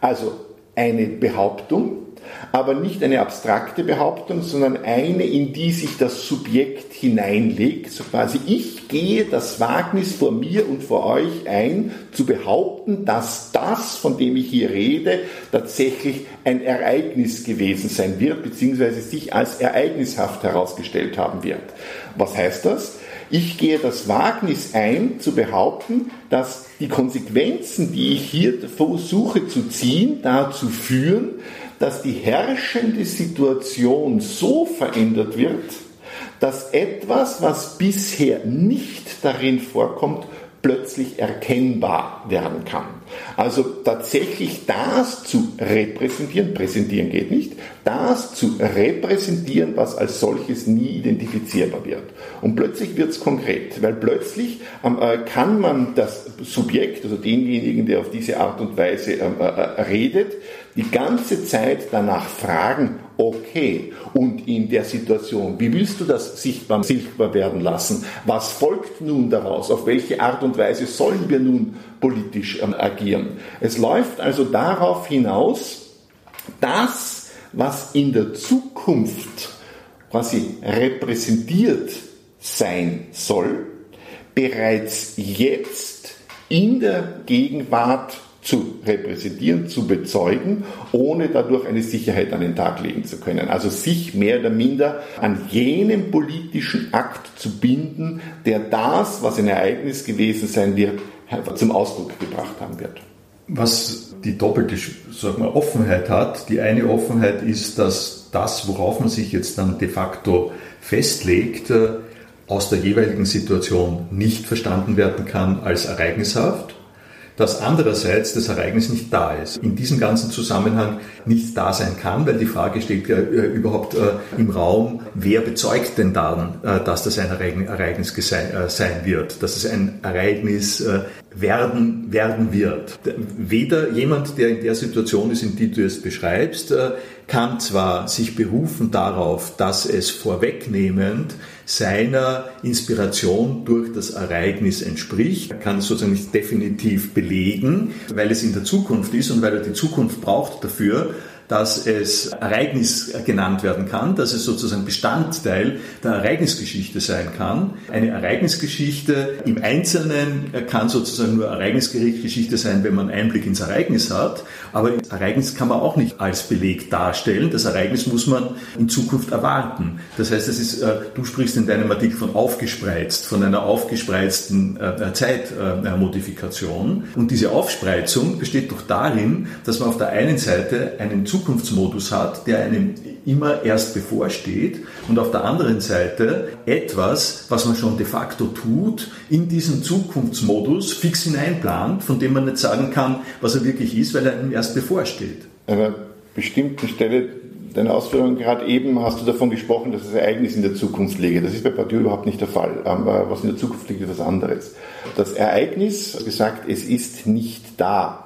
G: Also eine Behauptung, aber nicht eine abstrakte Behauptung, sondern eine, in die sich das Subjekt hineinlegt. So quasi, ich gehe das Wagnis vor mir und vor euch ein, zu behaupten, dass das, von dem ich hier rede, tatsächlich ein Ereignis gewesen sein wird, beziehungsweise sich als ereignishaft herausgestellt haben wird. Was heißt das? Ich gehe das Wagnis ein, zu behaupten, dass die Konsequenzen, die ich hier versuche zu ziehen, dazu führen, dass die herrschende Situation so verändert wird, dass etwas, was bisher nicht darin vorkommt, plötzlich erkennbar werden kann. Also tatsächlich das zu repräsentieren, präsentieren geht nicht, das zu repräsentieren, was als solches nie identifizierbar wird. Und plötzlich wird es konkret, weil plötzlich ähm, äh, kann man das Subjekt, also denjenigen, der auf diese Art und Weise ähm, äh, äh, redet, die ganze Zeit danach fragen, okay, und in der Situation, wie willst du das sichtbar, sichtbar werden lassen? Was folgt nun daraus? Auf welche Art und Weise sollen wir nun politisch ähm, agieren? Es läuft also darauf hinaus, das, was in der Zukunft quasi repräsentiert sein soll, bereits jetzt in der Gegenwart zu repräsentieren, zu bezeugen, ohne dadurch eine Sicherheit an den Tag legen zu können. Also sich mehr oder minder an jenem politischen Akt zu binden, der das, was ein Ereignis gewesen sein wird, zum Ausdruck gebracht haben wird.
F: Was die doppelte sagen wir, Offenheit hat, die eine Offenheit ist, dass das, worauf man sich jetzt dann de facto festlegt, äh, aus der jeweiligen Situation nicht verstanden werden kann als ereignishaft dass andererseits das Ereignis nicht da ist, in diesem ganzen Zusammenhang nicht da sein kann, weil die Frage steht ja äh, überhaupt äh, im Raum, wer bezeugt denn dann, äh, dass das ein Ereignis sein wird, dass es ein Ereignis werden, werden wird. Weder jemand, der in der Situation ist, in die du es beschreibst, äh, kann zwar sich berufen darauf, dass es vorwegnehmend seiner Inspiration durch das Ereignis entspricht, kann es sozusagen nicht definitiv belegen, weil es in der Zukunft ist und weil er die Zukunft braucht dafür, dass es Ereignis genannt werden kann, dass es sozusagen Bestandteil der Ereignisgeschichte sein kann. Eine Ereignisgeschichte im Einzelnen kann sozusagen nur Ereignisgeschichte sein, wenn man Einblick ins Ereignis hat. Aber das Ereignis kann man auch nicht als Beleg darstellen. Das Ereignis muss man in Zukunft erwarten. Das heißt, es ist, äh, du sprichst in deinem Artikel von aufgespreizt, von einer aufgespreizten äh, Zeitmodifikation. Und diese Aufspreizung besteht doch darin, dass man auf der einen Seite einen Zukunftsmodus hat, der einem immer erst bevorsteht und auf der anderen Seite etwas, was man schon de facto tut, in diesen Zukunftsmodus fix hineinplant, von dem man nicht sagen kann, was er wirklich ist, weil er einem erst bevorsteht.
G: An einer bestimmten Stelle deiner Ausführungen gerade eben hast du davon gesprochen, dass das Ereignis in der Zukunft liege. Das ist bei Badiou überhaupt nicht der Fall. Was in der Zukunft liegt, ist was anderes. Das Ereignis, gesagt, es ist nicht da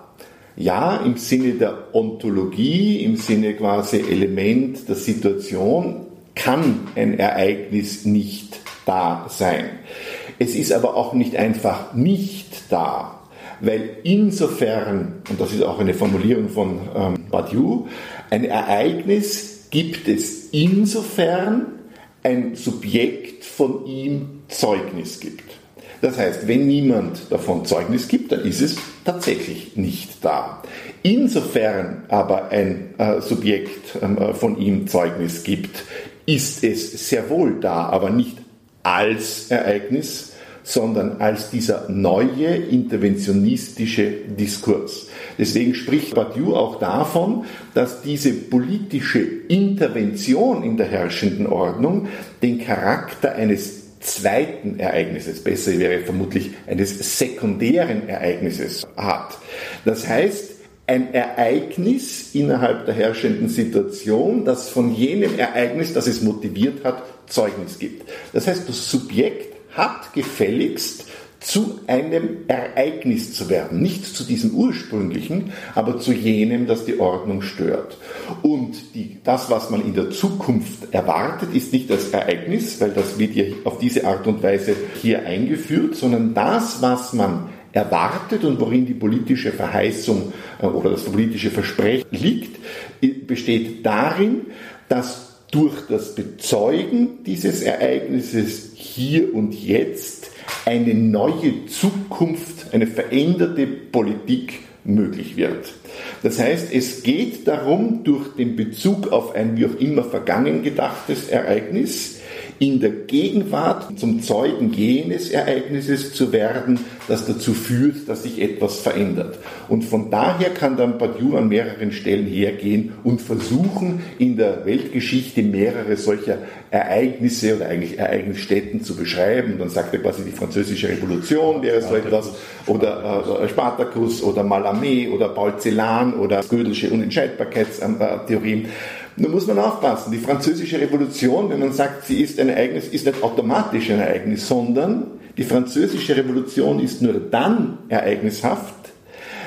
G: ja, im Sinne der Ontologie, im Sinne quasi Element der Situation, kann ein Ereignis nicht da sein. Es ist aber auch nicht einfach nicht da, weil insofern, und das ist auch eine Formulierung von ähm, Badiou, ein Ereignis gibt es insofern ein Subjekt von ihm Zeugnis gibt. Das heißt, wenn niemand davon Zeugnis gibt, dann ist es tatsächlich nicht da. Insofern aber ein äh, Subjekt ähm, äh, von ihm Zeugnis gibt, ist es sehr wohl da, aber nicht als Ereignis, sondern als dieser neue interventionistische Diskurs. Deswegen spricht Badiou auch davon, dass diese politische Intervention in der herrschenden Ordnung den Charakter eines zweiten Ereignisses, besser wäre vermutlich eines sekundären Ereignisses hat. Das heißt, ein Ereignis innerhalb der herrschenden Situation, das von jenem Ereignis, das es motiviert hat, Zeugnis gibt. Das heißt, das Subjekt hat gefälligst zu einem Ereignis zu werden. Nicht zu diesem ursprünglichen, aber zu jenem, das die Ordnung stört. Und die, das, was man in der Zukunft erwartet, ist nicht das Ereignis, weil das wird ja auf diese Art und Weise hier eingeführt, sondern das, was man erwartet und worin die politische Verheißung äh, oder das politische Versprechen liegt, besteht darin, dass durch das Bezeugen dieses Ereignisses hier und jetzt eine neue Zukunft, eine veränderte Politik möglich wird. Das heißt, es geht darum, durch den Bezug auf ein wie auch immer vergangen gedachtes Ereignis in der Gegenwart zum Zeugen jenes Ereignisses zu werden, das dazu führt, dass sich etwas verändert. Und von daher kann dann Badiou an mehreren Stellen hergehen und versuchen, in der Weltgeschichte mehrere solcher Ereignisse oder eigentlich Ereignisstätten zu beschreiben. Und dann sagt er quasi, die französische Revolution wäre so etwas, oder äh, Spartacus oder Malamé oder Paul Celan oder Gödelsche Unentscheidbarkeitstheorien. Nur muss man aufpassen, die französische Revolution, wenn man sagt, sie ist ein Ereignis, ist nicht automatisch ein Ereignis, sondern die französische Revolution ist nur dann ereignishaft,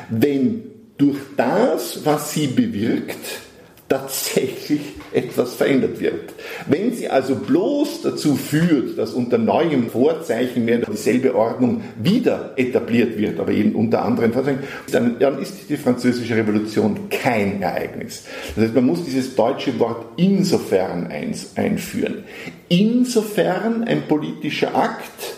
G: wenn durch das, was sie bewirkt, tatsächlich etwas verändert wird. Wenn sie also bloß dazu führt, dass unter neuem Vorzeichen mehr dieselbe Ordnung wieder etabliert wird, aber eben unter anderen Vorzeichen, dann, ist die französische Revolution kein Ereignis. Das heißt, man muss dieses deutsche Wort insofern einführen. Insofern ein politischer Akt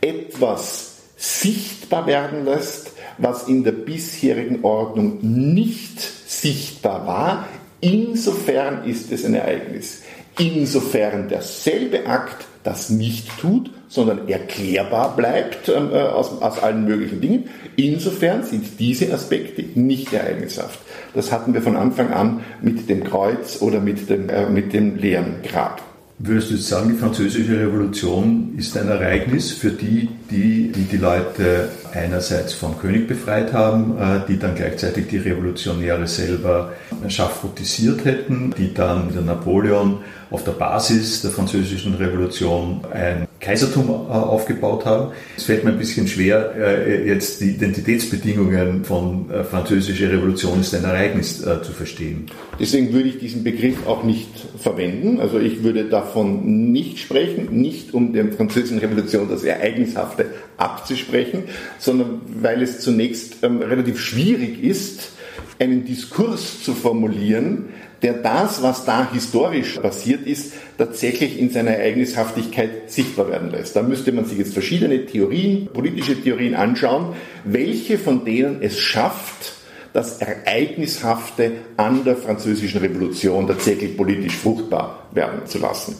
G: etwas sichtbar werden lässt, was in der bisherigen Ordnung nicht sichtbar war, Insofern ist es ein Ereignis. Insofern derselbe Akt das nicht tut, sondern erklärbar bleibt ähm, äh, aus, aus allen möglichen Dingen. Insofern sind diese Aspekte nicht ereignishaft. Das hatten wir von Anfang an mit dem Kreuz oder mit dem, äh, mit dem leeren Grab.
F: Würdest du jetzt sagen, die französische Revolution ist ein Ereignis für die, die die, die Leute einerseits vom König befreit haben, äh, die dann gleichzeitig die Revolutionäre selber schaffrotisiert hätten, die dann mit Napoleon auf der Basis der französischen Revolution ein Kaisertum äh, aufgebaut haben. Es fällt mir ein bisschen schwer, äh, jetzt die Identitätsbedingungen von äh, französischer Revolution ist ein Ereignis zu verstehen.
G: Deswegen würde ich diesen Begriff auch nicht verwenden. Also ich würde davon nicht sprechen, nicht um der französischen Revolution das Ereignishafte abzusprechen, sondern weil es zunächst ähm, relativ schwierig ist, einen Diskurs zu formulieren, der das, was da historisch passiert ist, tatsächlich in seiner Ereignishaftigkeit sichtbar werden lässt. Da müsste man sich jetzt verschiedene Theorien, politische Theorien anschauen, welche von denen es schafft, das Ereignishafte an der französischen Revolution tatsächlich politisch fruchtbar werden zu lassen.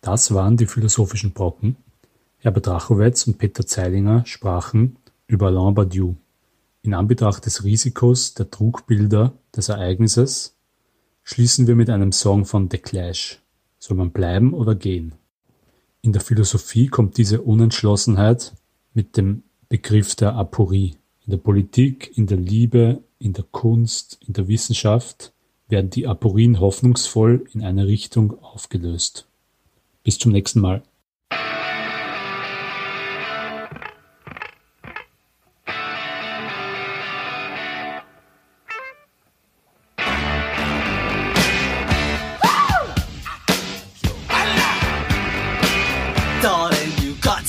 B: Das waren die philosophischen Brocken. Herbert Rachowitz und Peter Zeilinger sprachen über Alain Badiou. In Anbetracht des Risikos der Trugbilder des Ereignisses Schließen wir mit einem Song von The Clash (Soll man bleiben oder gehen?). In der Philosophie kommt diese Unentschlossenheit mit dem Begriff der Aporie. In der Politik, in der Liebe, in der Kunst, in der Wissenschaft werden die Aporien hoffnungsvoll in eine Richtung aufgelöst. Bis zum nächsten Mal